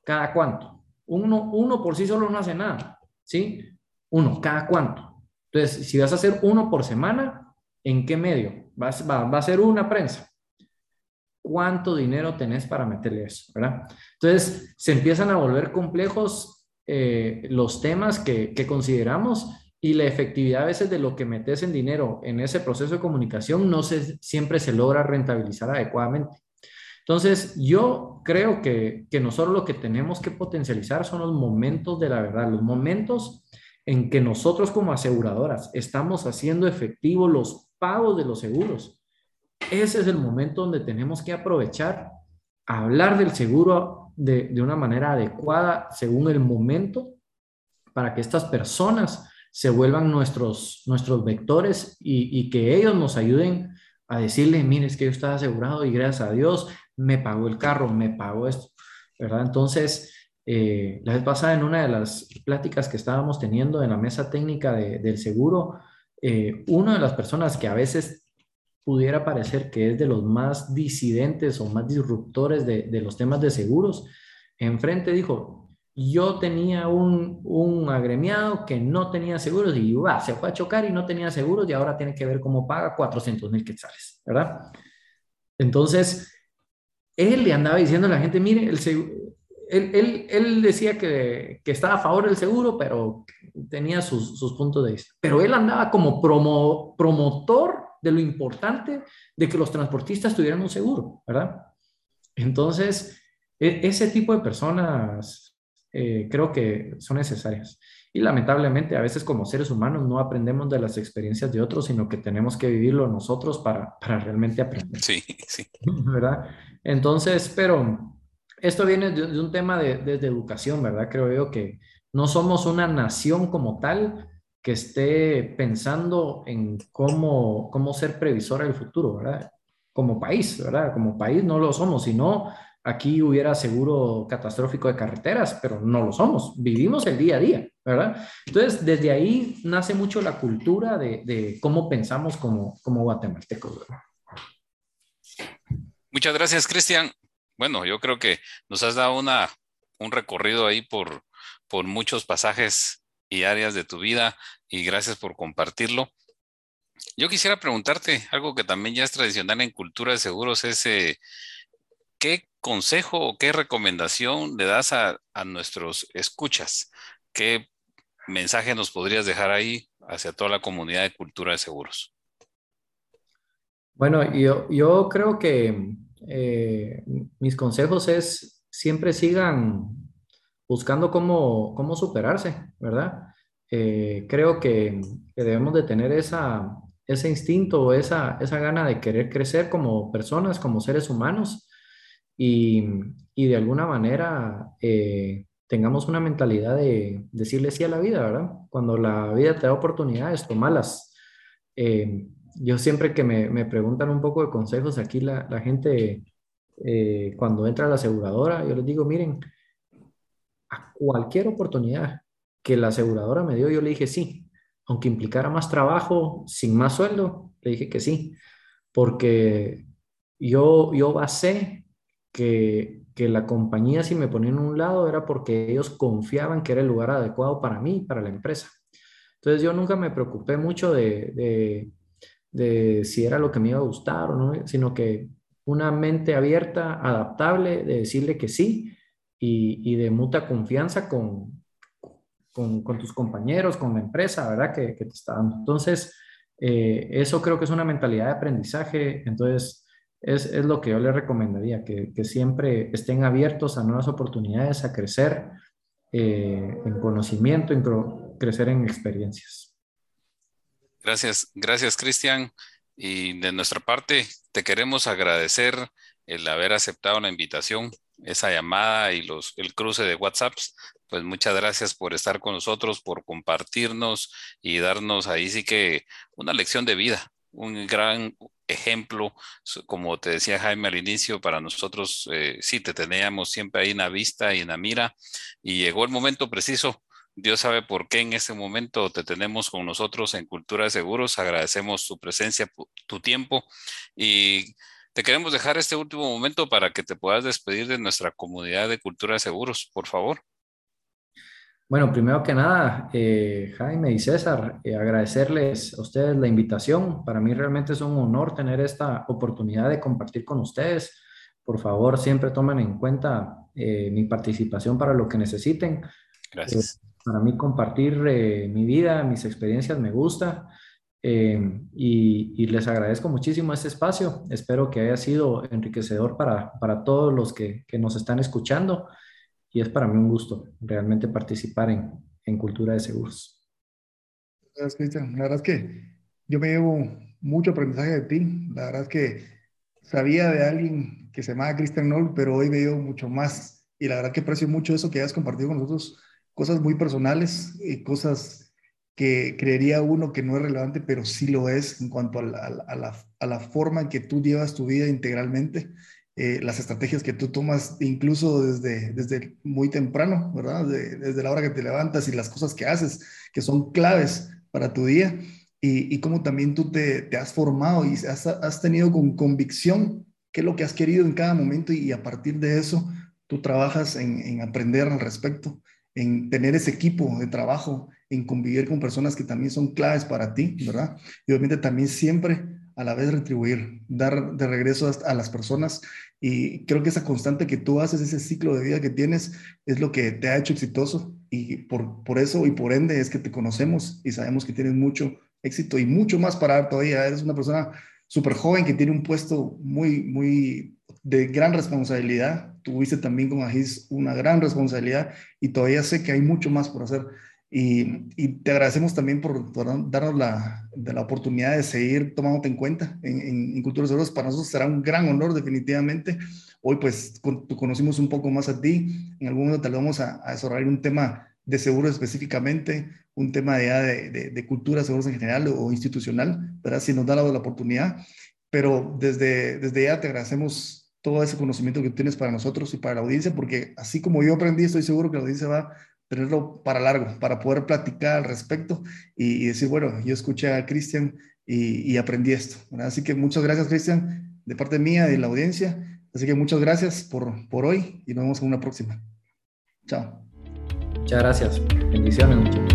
¿Cada cuánto? Uno, uno por sí solo no hace nada. ¿Sí? Uno, ¿cada cuánto? Entonces, si vas a hacer uno por semana, ¿en qué medio? va, a ser una prensa. ¿Cuánto dinero tenés para meterle eso? Entonces, se empiezan a volver complejos eh, los temas que, consideramos y la efectividad a veces de lo que metes en dinero en ese proceso de comunicación no se, siempre se logra rentabilizar adecuadamente. Entonces, yo creo que, que nosotros lo que tenemos que potencializar son los momentos de la verdad, los momentos en que nosotros como aseguradoras estamos haciendo efectivo los pagos de los seguros. Ese es el momento donde tenemos que aprovechar, hablar del seguro de, de una manera adecuada según el momento para que estas personas se vuelvan nuestros, nuestros vectores y, que ellos nos ayuden a decirle, mire, es que yo estaba asegurado y gracias a Dios me pagó el carro, me pagó esto, ¿verdad? Entonces, eh, la vez pasada en una de las pláticas que estábamos teniendo en la mesa técnica de, del seguro, eh, una de las personas que a veces pudiera parecer que es de los más disidentes o más disruptores de, los temas de seguros, enfrente dijo, yo tenía un, agremiado que no tenía seguros y se fue a chocar y no tenía seguros y ahora tiene que ver cómo paga 400 mil quetzales, ¿verdad? Entonces, él le andaba diciendo a la gente, mire, el él, él, él, decía que, que, estaba a favor del seguro, pero tenía sus, sus, puntos de vista. Pero él andaba como promo, promotor de lo importante de que los transportistas tuvieran un seguro, ¿verdad? Entonces, e, ese tipo de personas eh, creo que son necesarias. Y lamentablemente a veces como seres humanos no aprendemos de las experiencias de otros, sino que tenemos que vivirlo nosotros para, para realmente aprender. Sí, sí. [LAUGHS] ¿Verdad? Entonces, pero esto viene de, un tema de, de, educación, ¿verdad? Creo yo que no somos una nación como tal que esté pensando en cómo, cómo ser previsora del futuro, ¿verdad? Como país, ¿verdad? Como país no lo somos, sino aquí hubiera seguro catastrófico de carreteras, pero no lo somos, vivimos el día a día, ¿verdad? Entonces, desde ahí nace mucho la cultura de, cómo pensamos como, como guatemaltecos. Muchas gracias, Cristian. Bueno, yo creo que nos has dado una, un recorrido ahí por, por muchos pasajes y áreas de tu vida y gracias por compartirlo. Yo quisiera preguntarte algo que también ya es tradicional en cultura de seguros, es eh, ¿qué consejo o qué recomendación le das a, nuestros escuchas? ¿Qué mensaje nos podrías dejar ahí hacia toda la comunidad de cultura de seguros? Bueno, yo, yo creo que eh, mis consejos es siempre sigan buscando cómo, cómo superarse, ¿verdad? Eh, creo que, debemos de tener esa, ese instinto esa, esa gana de querer crecer como personas, como seres humanos y, y de alguna manera eh, tengamos una mentalidad de decirle sí a la vida, ¿verdad? Cuando la vida te da oportunidades, tomalas. Eh, yo siempre que me, me, preguntan un poco de consejos, aquí la, la gente, eh, cuando entra a la aseguradora, yo les digo, miren, a cualquier oportunidad que la aseguradora me dio, yo le dije sí, aunque implicara más trabajo, sin más sueldo, le dije que sí, porque yo, yo basé que, que, la compañía si me ponían en un lado era porque ellos confiaban que era el lugar adecuado para mí, para la empresa. Entonces yo nunca me preocupé mucho de, de si era lo que me iba a gustar o no, sino que una mente abierta, adaptable, de decirle que sí y, y de mutua confianza con, con, tus compañeros, con la empresa, ¿verdad? Que, que te está dando. Entonces, eh, eso creo que es una mentalidad de aprendizaje. Entonces, es, es lo que yo les recomendaría, que, que, siempre estén abiertos a nuevas oportunidades, a crecer eh, en conocimiento, en crecer en experiencias. Gracias, gracias Cristian. Y de nuestra parte, te queremos agradecer el haber aceptado la invitación, esa llamada y los, el cruce de WhatsApps. Pues muchas gracias por estar con nosotros, por compartirnos y darnos ahí sí que una lección de vida, un gran ejemplo, como te decía Jaime al inicio, para nosotros eh, sí te teníamos siempre ahí en la vista y en la mira y llegó el momento preciso. Dios sabe por qué en ese momento te tenemos con nosotros en Cultura de Seguros. Agradecemos tu presencia, tu tiempo y te queremos dejar este último momento para que te puedas despedir de nuestra comunidad de Cultura de Seguros, por favor. Bueno, primero que nada, eh, Jaime y César, eh, agradecerles a ustedes la invitación. Para mí realmente es un honor tener esta oportunidad de compartir con ustedes. Por favor, siempre tomen en cuenta eh, mi participación para lo que necesiten. Gracias. Para mí compartir mi vida, mis experiencias me gusta. Y, les agradezco muchísimo este espacio. Espero que haya sido enriquecedor para, para todos los que, que nos están escuchando y es para mí un gusto realmente participar en, en Cultura de Seguros. Gracias, Cristian. La verdad es que yo me llevo mucho aprendizaje de ti. La verdad es que sabía de alguien que se llamaba Cristian Noll, pero hoy veo mucho más. Y la verdad que aprecio mucho eso que has compartido con nosotros, cosas muy personales y cosas que creería uno que no es relevante, pero sí lo es en cuanto a la, forma en que tú llevas tu vida integralmente eh, las estrategias que tú tomas incluso desde, muy temprano, ¿verdad? desde la hora que te levantas y las cosas que haces, que son claves para tu día, y, cómo también tú te, has formado y has, tenido con convicción qué es lo que has querido en cada momento y a partir de eso tú trabajas en aprender al respecto, en tener ese equipo de trabajo, en convivir con personas que también son claves para ti, ¿verdad? Y obviamente también siempre a la vez retribuir, dar de regreso a las personas. Y creo que esa constante que tú haces, ese ciclo de vida que tienes, es lo que te ha hecho exitoso. Y por, por eso y por ende es que te conocemos y sabemos que tienes mucho éxito y mucho más para dar todavía. Eres una persona súper joven que tiene un puesto muy, muy de gran responsabilidad. Tuviste también con Agis una gran responsabilidad y todavía sé que hay mucho más por hacer. Y, te agradecemos también por, darnos la, de la, oportunidad de seguir tomándote en cuenta en, en, Cultura Seguros. Para nosotros será un gran honor, definitivamente. Hoy, pues, conocimos un poco más a ti. En algún momento te lo vamos a, a desarrollar un tema de seguros específicamente, un tema de, de, de, cultura, seguros en general o institucional, ¿verdad? Si nos da la, la oportunidad. Pero desde, desde ya te agradecemos todo ese conocimiento que tienes para nosotros y para la audiencia, porque así como yo aprendí, estoy seguro que la audiencia va a tenerlo para largo, para poder platicar al respecto y, decir, bueno, yo escuché a Cristian y, aprendí esto. Así que muchas gracias, Cristian, de parte mía y de la audiencia. Así que muchas gracias por, por hoy y nos vemos en una próxima. Chao. Muchas gracias. Bendiciones.